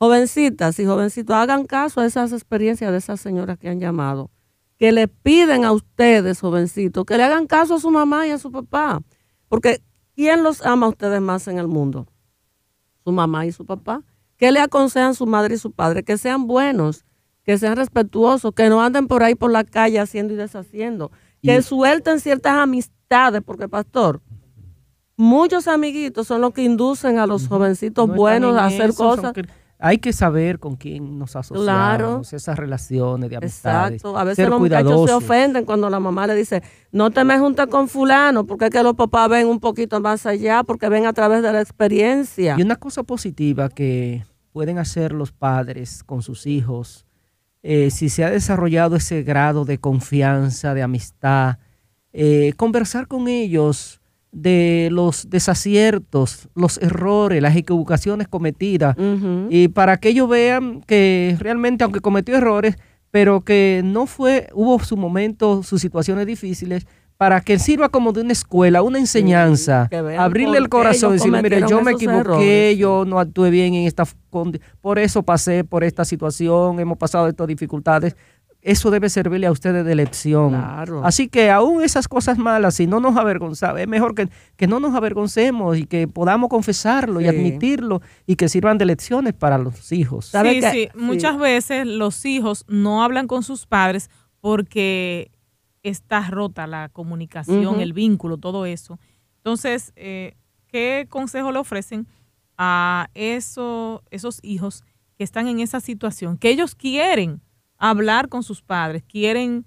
Jovencitas y jovencitos, hagan caso a esas experiencias de esas señoras que han llamado, que le piden a ustedes, jovencitos, que le hagan caso a su mamá y a su papá, porque ¿quién los ama a ustedes más en el mundo? Su mamá y su papá. ¿Qué le aconsejan su madre y su padre? Que sean buenos, que sean respetuosos, que no anden por ahí por la calle haciendo y deshaciendo, que suelten ciertas amistades, porque pastor, muchos amiguitos son los que inducen a los jovencitos buenos a hacer cosas. hay que saber con quién nos asociamos, claro. esas relaciones de amistades. Exacto, a veces los muchachos se ofenden cuando la mamá le dice, no te me juntes con fulano, porque es que los papás ven un poquito más allá, porque ven a través de la experiencia. Y una cosa positiva que pueden hacer los padres con sus hijos eh, si se ha desarrollado ese grado de confianza, de amistad, eh, conversar con ellos de los desaciertos, los errores, las equivocaciones cometidas, y para que ellos vean que realmente, aunque cometió errores, pero que no fue, hubo su momento, sus situaciones difíciles, para que sirva como de una escuela, una enseñanza, abrirle el corazón y decirle, mire, yo me equivoqué, yo no actué bien en esta por eso pasé por esta situación, hemos pasado estas dificultades. Eso debe servirle a ustedes de lección. Así que aún esas cosas malas, si no nos avergonzamos, es mejor que, que no nos avergoncemos y que podamos confesarlo y admitirlo y que sirvan de lecciones para los hijos. Sí, sí, muchas veces los hijos no hablan con sus padres porque está rota la comunicación, el vínculo, todo eso. Entonces, eh, ¿qué consejo le ofrecen a eso, esos hijos que están en esa situación? Que ellos quieren hablar con sus padres, quieren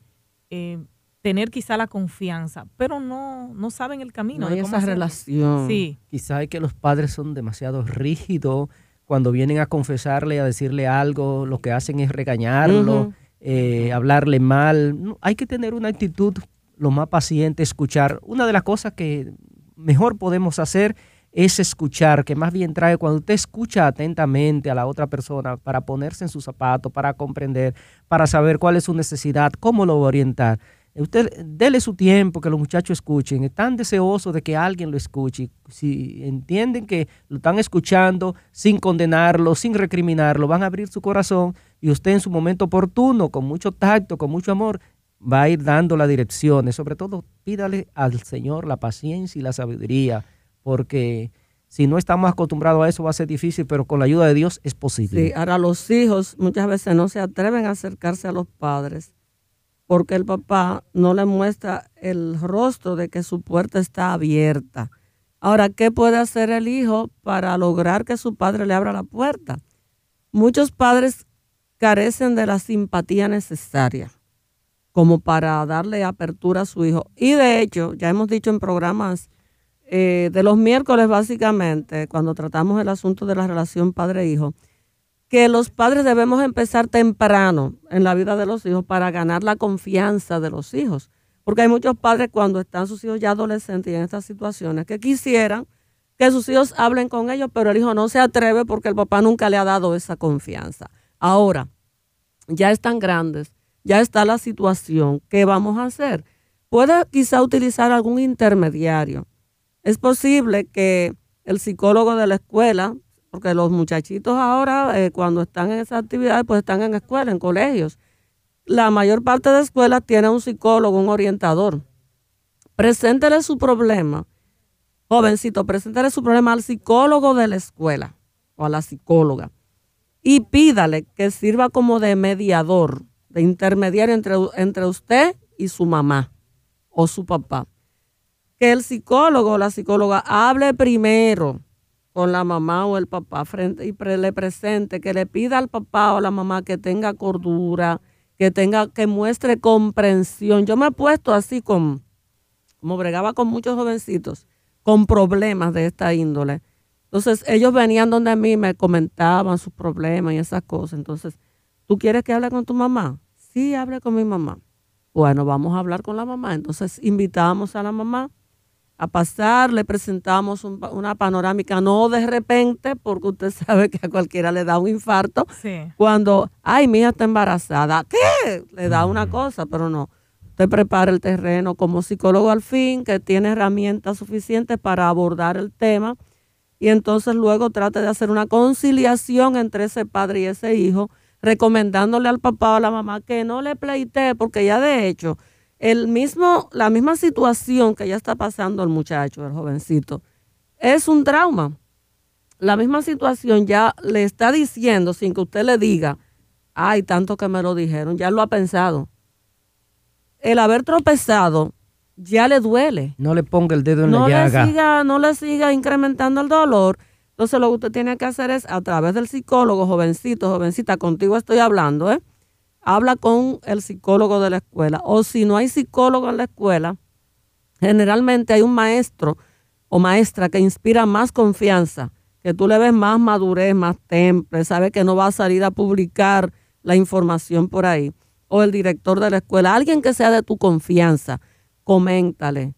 eh, tener quizá la confianza, pero no, no saben el camino. No hay esa relación. Sí. Quizá es que los padres son demasiado rígidos cuando vienen a confesarle, a decirle algo, lo que hacen es regañarlo. Eh, hablarle mal. hay que tener una actitud lo más paciente, escuchar. Una de las cosas que mejor podemos hacer es escuchar, que más bien trae cuando usted escucha atentamente a la otra persona para ponerse en sus zapatos, para comprender, para saber cuál es su necesidad, cómo lo va a orientar. Usted dele su tiempo, que los muchachos escuchen. Están deseosos de que alguien lo escuche. Si entienden que lo están escuchando sin condenarlo, sin recriminarlo, van a abrir su corazón y usted en su momento oportuno, con mucho tacto, con mucho amor, va a ir dando las direcciones. Sobre todo, pídale al Señor la paciencia y la sabiduría, porque si no estamos acostumbrados a eso va a ser difícil, pero con la ayuda de Dios es posible. Sí, ahora los hijos muchas veces no se atreven a acercarse a los padres porque el papá no le muestra el rostro de que su puerta está abierta. Ahora, ¿qué puede hacer el hijo para lograr que su padre le abra la puerta? Muchos padres carecen de la simpatía necesaria como para darle apertura a su hijo. Y de hecho, ya hemos dicho en programas eh, de los miércoles básicamente, cuando tratamos el asunto de la relación padre-hijo, que los padres debemos empezar temprano en la vida de los hijos para ganar la confianza de los hijos. Porque hay muchos padres cuando están sus hijos ya adolescentes y en estas situaciones que quisieran que sus hijos hablen con ellos, pero el hijo no se atreve porque el papá nunca le ha dado esa confianza. Ahora, ya están grandes, ya está la situación, ¿qué vamos a hacer? Puede quizá utilizar algún intermediario. Es posible que el psicólogo de la escuela porque los muchachitos ahora eh, cuando están en esas actividades pues están en escuela, en colegios. La mayor parte de escuelas tiene un psicólogo, un orientador. Preséntele su problema. Jovencito, preséntele su problema al psicólogo de la escuela o a la psicóloga y pídale que sirva como de mediador, de intermediario entre usted y su mamá o su papá. Que el psicólogo o la psicóloga hable primero con la mamá o el papá frente y le presente, que le pida al papá o la mamá que tenga cordura, que tenga, que muestre comprensión. Yo me he puesto así con, como bregaba con muchos jovencitos, con problemas de esta índole. Entonces ellos venían donde a mí me comentaban sus problemas y esas cosas. Entonces, ¿tú quieres que hable con tu mamá? Sí, hable con mi mamá. Bueno, vamos a hablar con la mamá. Entonces invitamos a la mamá a pasar, le presentamos una panorámica, no de repente, porque usted sabe que a cualquiera le da un infarto. Cuando, ay, mi hija está embarazada, ¿qué? Le da una cosa, pero no. Usted prepara el terreno como psicólogo al fin, que tiene herramientas suficientes para abordar el tema, y entonces luego trate de hacer una conciliación entre ese padre y ese hijo, recomendándole al papá o a la mamá que no le pleitee, porque ya de hecho el mismo, la misma situación que ya está pasando el muchacho, el jovencito, es un trauma. La misma situación ya le está diciendo sin que usted le diga, ay, tanto que me lo dijeron, ya lo ha pensado. El haber tropezado ya le duele. No le ponga el dedo en la llaga. Le siga, no le siga incrementando el dolor. Entonces lo que usted tiene que hacer es a través del psicólogo, jovencito, jovencita, contigo estoy hablando, ¿eh? Habla con el psicólogo de la escuela. O si no hay psicólogo en la escuela, generalmente hay un maestro o maestra que inspira más confianza, que tú le ves más madurez, más temple, sabe que no va a salir a publicar la información por ahí. O el director de la escuela, alguien que sea de tu confianza, coméntale,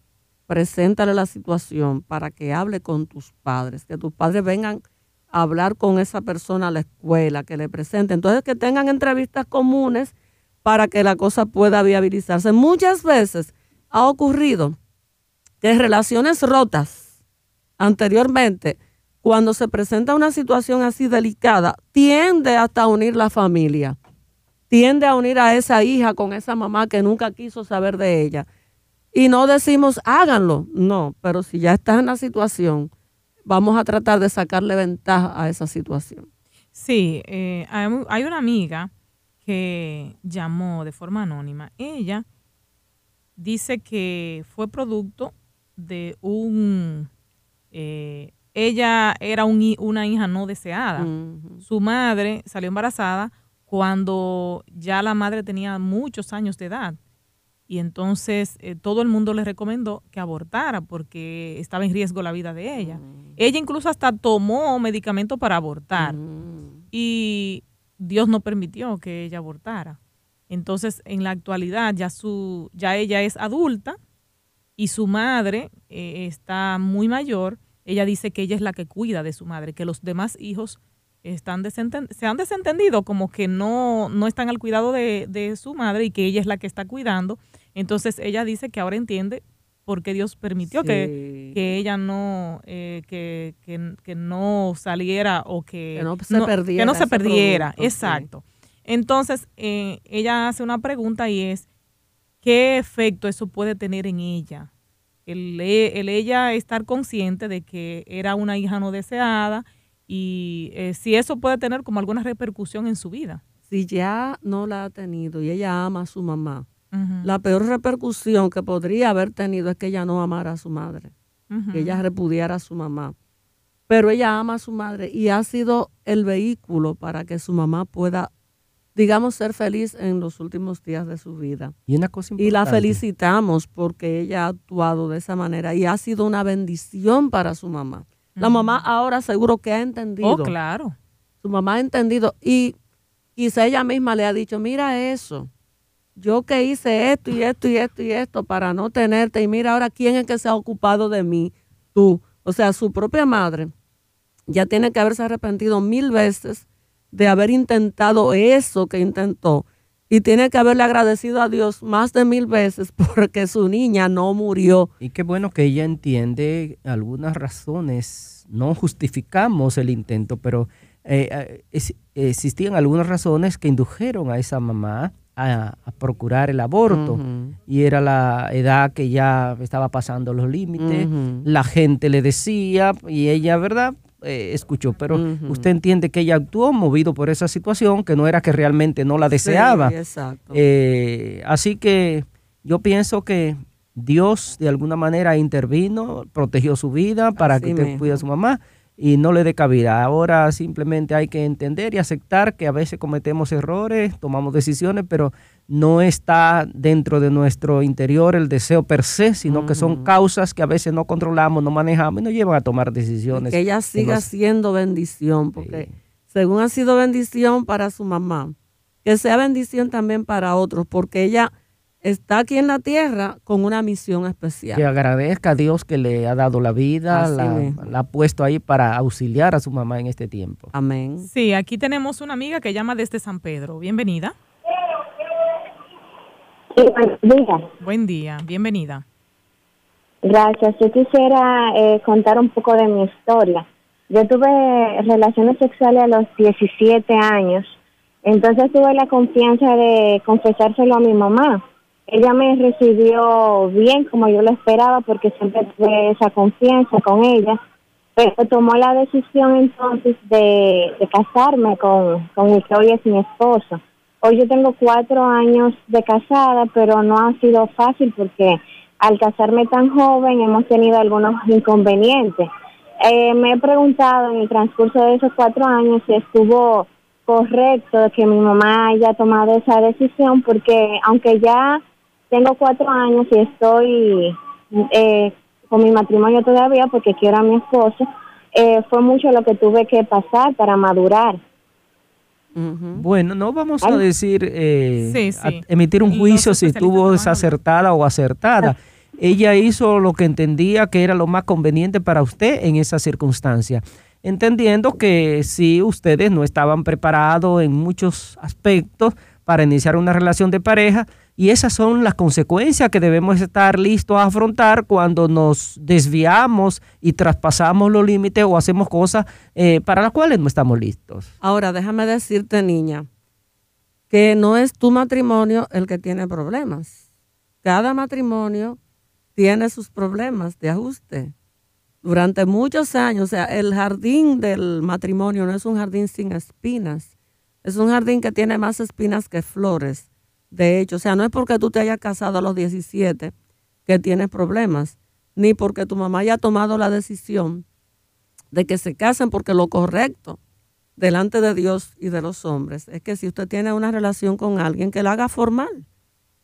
preséntale la situación para que hable con tus padres, que tus padres vengan hablar con esa persona a la escuela, que le presente. Entonces, que tengan entrevistas comunes para que la cosa pueda viabilizarse. Muchas veces ha ocurrido que relaciones rotas anteriormente, cuando se presenta una situación así delicada, tiende hasta a unir la familia, tiende a unir a esa hija con esa mamá que nunca quiso saber de ella. Y no decimos háganlo, no, pero si ya estás en la situación, vamos a tratar de sacarle ventaja a esa situación. Sí, eh, hay, una amiga que llamó de forma anónima. Ella dice que fue producto de un... Eh, ella era una hija no deseada. Su madre salió embarazada cuando ya la madre tenía muchos años de edad y entonces eh, todo el mundo le recomendó que abortara porque estaba en riesgo la vida de ella. Mm. Ella incluso hasta tomó medicamento para abortar mm. y Dios no permitió que ella abortara. Entonces, en la actualidad ya su ya ella es adulta y su madre eh, está muy mayor. Ella dice que ella es la que cuida de su madre, que los demás hijos están se han desentendido como que no, no están al cuidado de, de su madre y que ella es la que está cuidando entonces ella dice que ahora entiende por qué Dios permitió que, ella no, eh, que, que, no saliera o que, no se perdiera. Que no se perdiera, exacto. Entonces eh, ella hace una pregunta y es, ¿qué efecto eso puede tener en ella? El, el, ella estar consciente de que era una hija no deseada y eh, si eso puede tener como alguna repercusión en su vida. Si ya no la ha tenido y ella ama a su mamá, la peor repercusión que podría haber tenido es que ella no amara a su madre, que ella repudiara a su mamá. Pero ella ama a su madre y ha sido el vehículo para que su mamá pueda, digamos, ser feliz en los últimos días de su vida. Y una cosa Y la felicitamos porque ella ha actuado de esa manera y ha sido una bendición para su mamá. La mamá ahora seguro que ha entendido. Oh, claro. Su mamá ha entendido y quizá ella misma le ha dicho, mira eso, yo que hice esto y esto y esto y esto para no tenerte y mira ahora quién es que se ha ocupado de mí, tú. O sea, su propia madre ya tiene que haberse arrepentido mil veces de haber intentado eso que intentó y tiene que haberle agradecido a Dios más de mil veces porque su niña no murió. Y qué bueno que ella entiende algunas razones. No justificamos el intento, pero eh, eh, existían algunas razones que indujeron a esa mamá a, procurar el aborto. Y era la edad que ya estaba pasando los límites. La gente le decía y ella, ¿verdad? Eh, escuchó, pero usted entiende que ella actuó movido por esa situación, que no era que realmente no la deseaba. Eh, así que yo pienso que Dios de alguna manera intervino, protegió su vida para que usted cuide a su mamá y no le dé cabida. Ahora simplemente hay que entender y aceptar que a veces cometemos errores, tomamos decisiones, pero no está dentro de nuestro interior el deseo per se, sino que son causas que a veces no controlamos, no manejamos y nos llevan a tomar decisiones. que ella siga siendo bendición, porque según ha sido bendición para su mamá, que sea bendición también para otros, porque ella está aquí en la tierra con una misión especial. Que agradezca a Dios que le ha dado la vida, la, ha puesto ahí para auxiliar a su mamá en este tiempo. Amén. Sí, aquí tenemos una amiga que llama desde San Pedro. Bienvenida. Sí, buen día. Buen día, bienvenida. Gracias. Yo quisiera eh, contar un poco de mi historia. Yo tuve relaciones sexuales a los 17 años, entonces tuve la confianza de confesárselo a mi mamá ella me recibió bien como yo lo esperaba porque siempre tuve esa confianza con ella, pero tomó la decisión entonces de, casarme con, con el que hoy es mi esposo. Hoy yo tengo cuatro años de casada, pero no ha sido fácil porque al casarme tan joven hemos tenido algunos inconvenientes. Eh, me he preguntado en el transcurso de esos cuatro años si estuvo correcto que mi mamá haya tomado esa decisión, porque aunque ya tengo cuatro años y estoy eh, con mi matrimonio todavía porque quiero a mi esposo. Eh, fue mucho lo que tuve que pasar para madurar. Bueno, no vamos a decir, eh, emitir un juicio si estuvo desacertada o acertada. Ella hizo lo que entendía que era lo más conveniente para usted en esa circunstancia, entendiendo que si ustedes no estaban preparados en muchos aspectos para iniciar una relación de pareja, y esas son las consecuencias que debemos estar listos a afrontar cuando nos desviamos y traspasamos los límites o hacemos cosas eh, para las cuales no estamos listos. Ahora, déjame decirte, niña, que no es tu matrimonio el que tiene problemas. Cada matrimonio tiene sus problemas de ajuste. Durante muchos años, o sea, el jardín del matrimonio no es un jardín sin espinas, es un jardín que tiene más espinas que flores de hecho. O sea, no es porque tú te hayas casado a los 17 que tienes problemas, ni porque tu mamá haya tomado la decisión de que se casen porque lo correcto delante de Dios y de los hombres es que si usted tiene una relación con alguien, que la haga formal,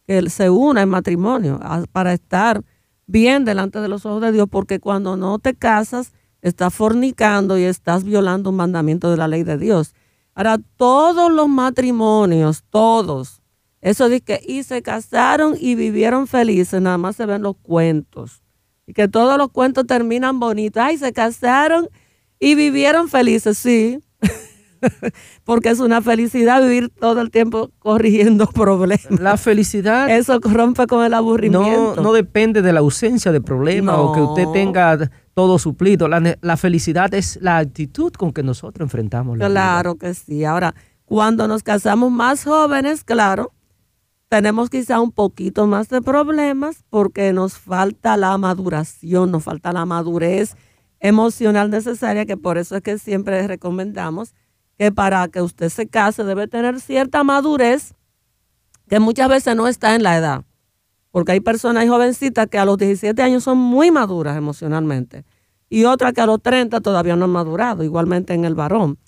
que se una en matrimonio para estar bien delante de los ojos de Dios, porque cuando no te casas, estás fornicando y estás violando un mandamiento de la ley de Dios. Ahora, todos los matrimonios, todos, eso dice que y se casaron y vivieron felices, nada más se ven los cuentos. Y que todos los cuentos terminan bonitos. Ay, se casaron y vivieron felices, sí. Porque es una felicidad vivir todo el tiempo corrigiendo problemas. La felicidad. Eso rompe con el aburrimiento. No, no depende de la ausencia de problemas o que usted tenga todo suplido. La, la, felicidad es la actitud con que nosotros enfrentamos la Claro que sí. Ahora, cuando nos casamos más jóvenes, claro, tenemos quizá un poquito más de problemas porque nos falta la maduración, nos falta la madurez emocional necesaria, que por eso es que siempre recomendamos que para que usted se case debe tener cierta madurez que muchas veces no está en la edad, porque hay personas jovencitas que a los 17 años son muy maduras emocionalmente y otras que a los 30 todavía no han madurado, igualmente en el varón.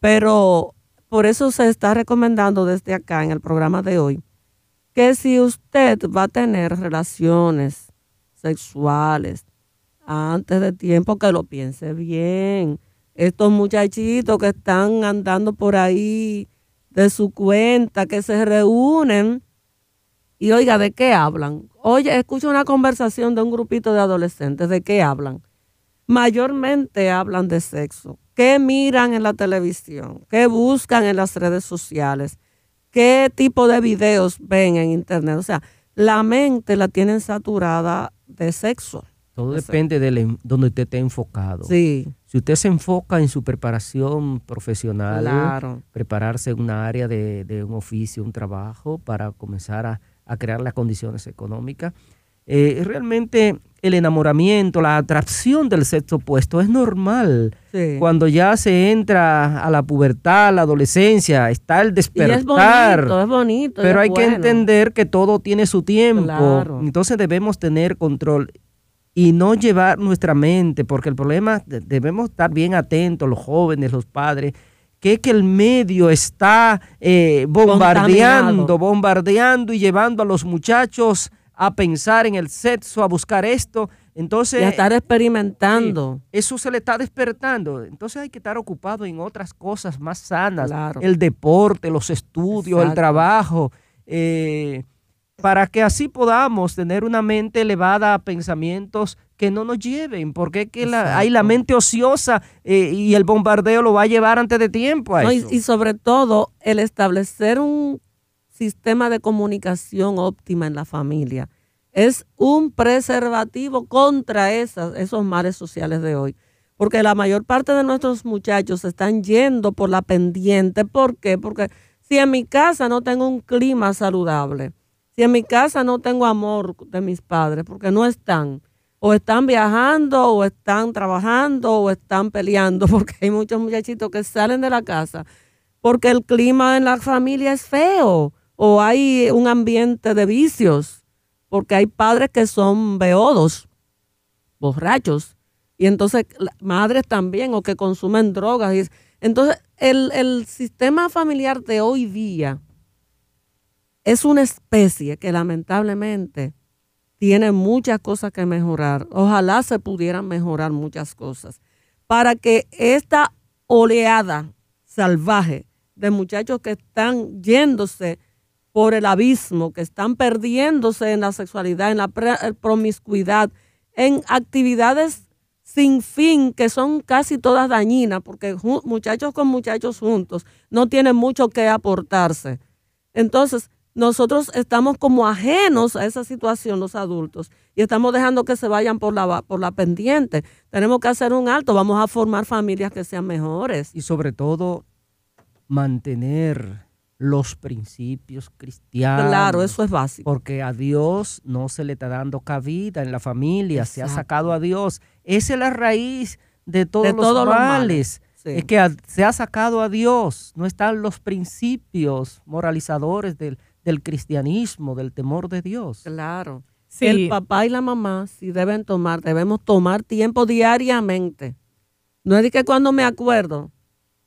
Pero por eso se está recomendando desde acá en el programa de hoy que si usted va a tener relaciones sexuales antes de tiempo, que lo piense bien. Estos muchachitos que están andando por ahí de su cuenta, que se reúnen y oiga, ¿de qué hablan? Oye, escucho una conversación de un grupito de adolescentes, ¿de qué hablan? Mayormente hablan de sexo. ¿Qué miran en la televisión? ¿Qué buscan en las redes sociales? ¿Qué tipo de videos ven en internet? O sea, la mente la tienen saturada de sexo. Todo depende de donde usted esté enfocado. Sí. Si usted se enfoca en su preparación profesional, prepararse en una área de, un oficio, un trabajo, para comenzar a, crear las condiciones económicas, eh, realmente el enamoramiento, la atracción del sexo opuesto es normal. Cuando ya se entra a la pubertad, la adolescencia, está el despertar. es bonito, es bonito. Pero hay que entender que todo tiene su tiempo. Entonces debemos tener control y no llevar nuestra mente, porque el problema, debemos estar bien atentos, los jóvenes, los padres, que es que el medio está eh, bombardeando, bombardeando y llevando a los muchachos a pensar en el sexo, a buscar esto. Entonces, y a estar experimentando. eso se le está despertando. Entonces hay que estar ocupado en otras cosas más sanas. El deporte, los estudios, el trabajo. Eh, para que así podamos tener una mente elevada a pensamientos que no nos lleven, porque es que la, hay la mente ociosa eh, y el bombardeo lo va a llevar antes de tiempo. A y, y, sobre todo el establecer un sistema de comunicación óptima en la familia es un preservativo contra esas, esos males sociales de hoy. Porque la mayor parte de nuestros muchachos están yendo por la pendiente. ¿Por qué? Porque si en mi casa no tengo un clima saludable, si en mi casa no tengo amor de mis padres, porque no están, o están viajando, o están trabajando, o están peleando, porque hay muchos muchachitos que salen de la casa porque el clima en la familia es feo, o hay un ambiente de vicios, porque hay padres que son beodos, borrachos, y entonces madres también, o que consumen drogas. Entonces, el, el sistema familiar de hoy día es una especie que lamentablemente tiene muchas cosas que mejorar. Ojalá se pudieran mejorar muchas cosas para que esta oleada salvaje de muchachos que están yéndose por el abismo, que están perdiéndose en la sexualidad, en la promiscuidad, en actividades sin fin que son casi todas dañinas, porque muchachos con muchachos juntos no tienen mucho que aportarse. Entonces, nosotros estamos como ajenos a esa situación los adultos y estamos dejando que se vayan por la, por la pendiente. Tenemos que hacer un alto, vamos a formar familias que sean mejores. Y sobre todo, mantener los principios cristianos. Claro, eso es básico. Porque a Dios no se le está dando cabida en la familia, se ha sacado a Dios. Esa es la raíz de todos, los, males. Es que se ha sacado a Dios, no están los principios moralizadores del, del cristianismo, del temor de Dios. Claro. El papá y la mamá si deben tomar, debemos tomar tiempo diariamente. No es de que cuando me acuerdo,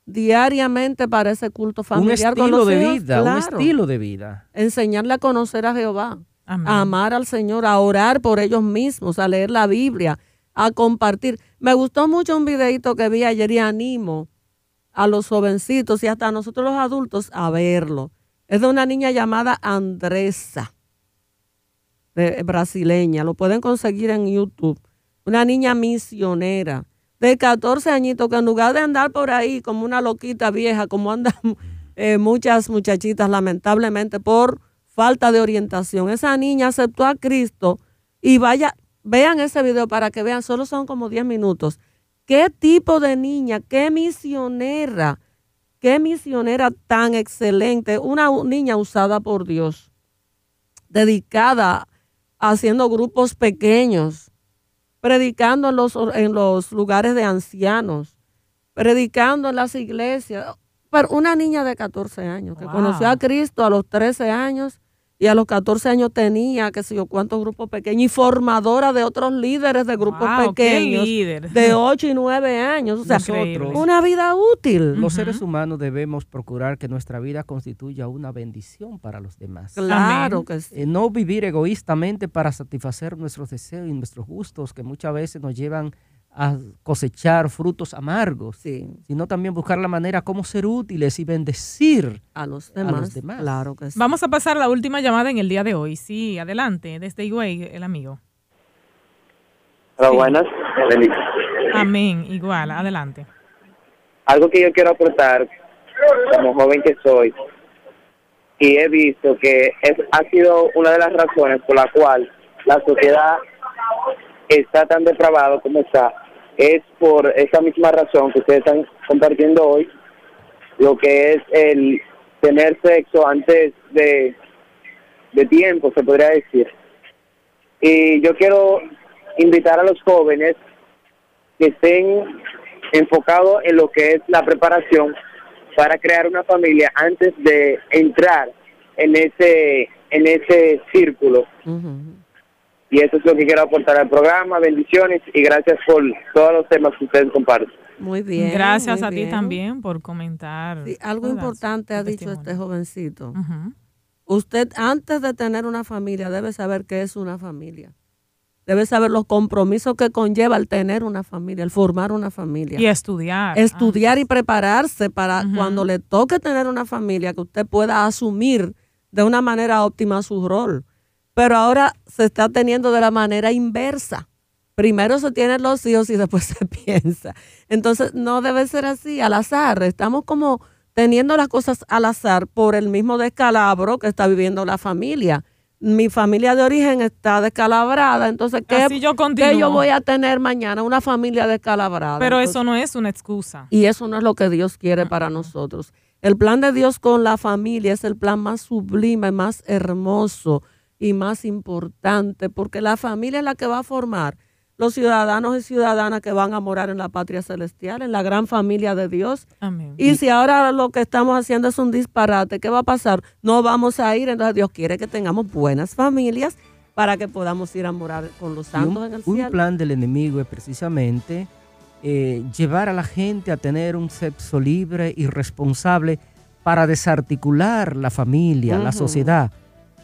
diariamente para ese culto familiar. Un estilo de vida, un estilo de vida. Enseñarle a conocer a Jehová, a amar al Señor, a orar por ellos mismos, a leer la Biblia, a compartir. Me gustó mucho un videito que vi ayer y animo a los jovencitos y hasta a nosotros los adultos a verlo es de una niña llamada Andresa, de, brasileña. Lo pueden conseguir en YouTube. Una niña misionera de 14 añitos que en lugar de andar por ahí como una loquita vieja, como andan eh, muchas muchachitas lamentablemente por falta de orientación, esa niña aceptó a Cristo y vaya, vean ese video para que vean, solo son como 10 minutos. ¿Qué tipo de niña, qué misionera? Qué misionera tan excelente, una niña usada por Dios, dedicada haciendo grupos pequeños, predicando en los, en los lugares de ancianos, predicando en las iglesias, pero una niña de 14 años que conoció a Cristo a los 13 años y a los 14 años tenía, qué sé yo, cuántos grupos pequeños y formadora de otros líderes de grupos pequeños de 8 y 9 años. O sea, una vida útil. Los seres humanos debemos procurar que nuestra vida constituya una bendición para los demás. Claro que sí. Eh, no vivir egoístamente para satisfacer nuestros deseos y nuestros gustos que muchas veces nos llevan a cosechar frutos amargos, sino también buscar la manera cómo ser útiles y bendecir a los demás. Claro que sí. Vamos a pasar a la última llamada en el día de hoy. Sí, adelante, desde Higüey, el amigo. Hola, buenas. Amén, igual, adelante. Algo que yo quiero aportar, como joven que soy, y he visto que es, ha sido una de las razones por la cual la sociedad está tan depravado como está, es por esa misma razón que ustedes están compartiendo hoy, lo que es el tener sexo antes de, de tiempo, se podría decir. Y yo quiero invitar a los jóvenes que estén enfocados en lo que es la preparación para crear una familia antes de entrar en ese en ese círculo y eso es lo que quiero aportar al programa. Bendiciones y gracias por todos los temas que ustedes comparten. Muy bien. Gracias a ti también por comentar. algo importante ha dicho este jovencito. Usted antes de tener una familia debe saber qué es una familia. Debe saber los compromisos que conlleva el tener una familia, el formar una familia. Y estudiar. Estudiar y prepararse para cuando le toque tener una familia, que usted pueda asumir de una manera óptima su rol pero ahora se está teniendo de la manera inversa. Primero se tienen los hijos y después se piensa. Entonces no debe ser así, al azar. Estamos como teniendo las cosas al azar por el mismo descalabro que está viviendo la familia. Mi familia de origen está descalabrada, entonces ¿qué, yo, yo voy a tener mañana? Una familia descalabrada. Pero eso no es una excusa. Y eso no es lo que Dios quiere para nosotros. El plan de Dios con la familia es el plan más sublime, más hermoso y más importante, porque la familia es la que va a formar los ciudadanos y ciudadanas que van a morar en la patria celestial, en la gran familia de Dios. Amén. Y si ahora lo que estamos haciendo es un disparate, ¿qué va a pasar? No vamos a ir, entonces Dios quiere que tengamos buenas familias para que podamos ir a morar con los santos en el cielo. Un plan del enemigo es precisamente eh, llevar a la gente a tener un sexo libre y responsable para desarticular la familia, la sociedad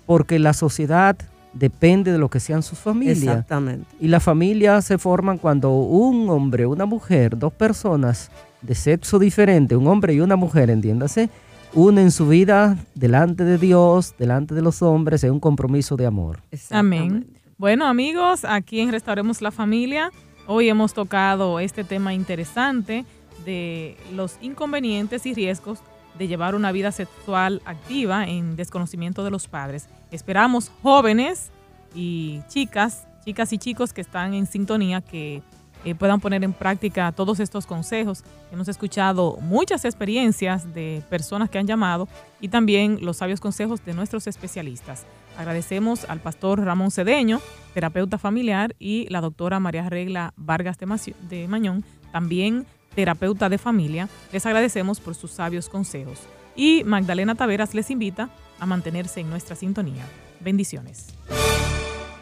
porque la sociedad depende de lo que sean sus familias. Exactamente. Y las familias se forman cuando un hombre, una mujer, dos personas de sexo diferente, un hombre y una mujer, entiéndase, unen su vida delante de Dios, delante de los hombres, en un compromiso de amor. Amén. Bueno, amigos, aquí en Restauremos la Familia, hoy hemos tocado este tema interesante de los inconvenientes y riesgos de llevar una vida sexual activa en desconocimiento de los padres. Esperamos jóvenes y chicas, chicas y chicos que están en sintonía, que eh, puedan poner en práctica todos estos consejos. Hemos escuchado muchas experiencias de personas que han llamado y también los sabios consejos de nuestros especialistas. Agradecemos al pastor Ramón Cedeño, terapeuta familiar, y la doctora María Regla Vargas de Mañón, también terapeuta de familia, les agradecemos por sus sabios consejos. Y Magdalena Taveras les invita a mantenerse en nuestra sintonía. Bendiciones.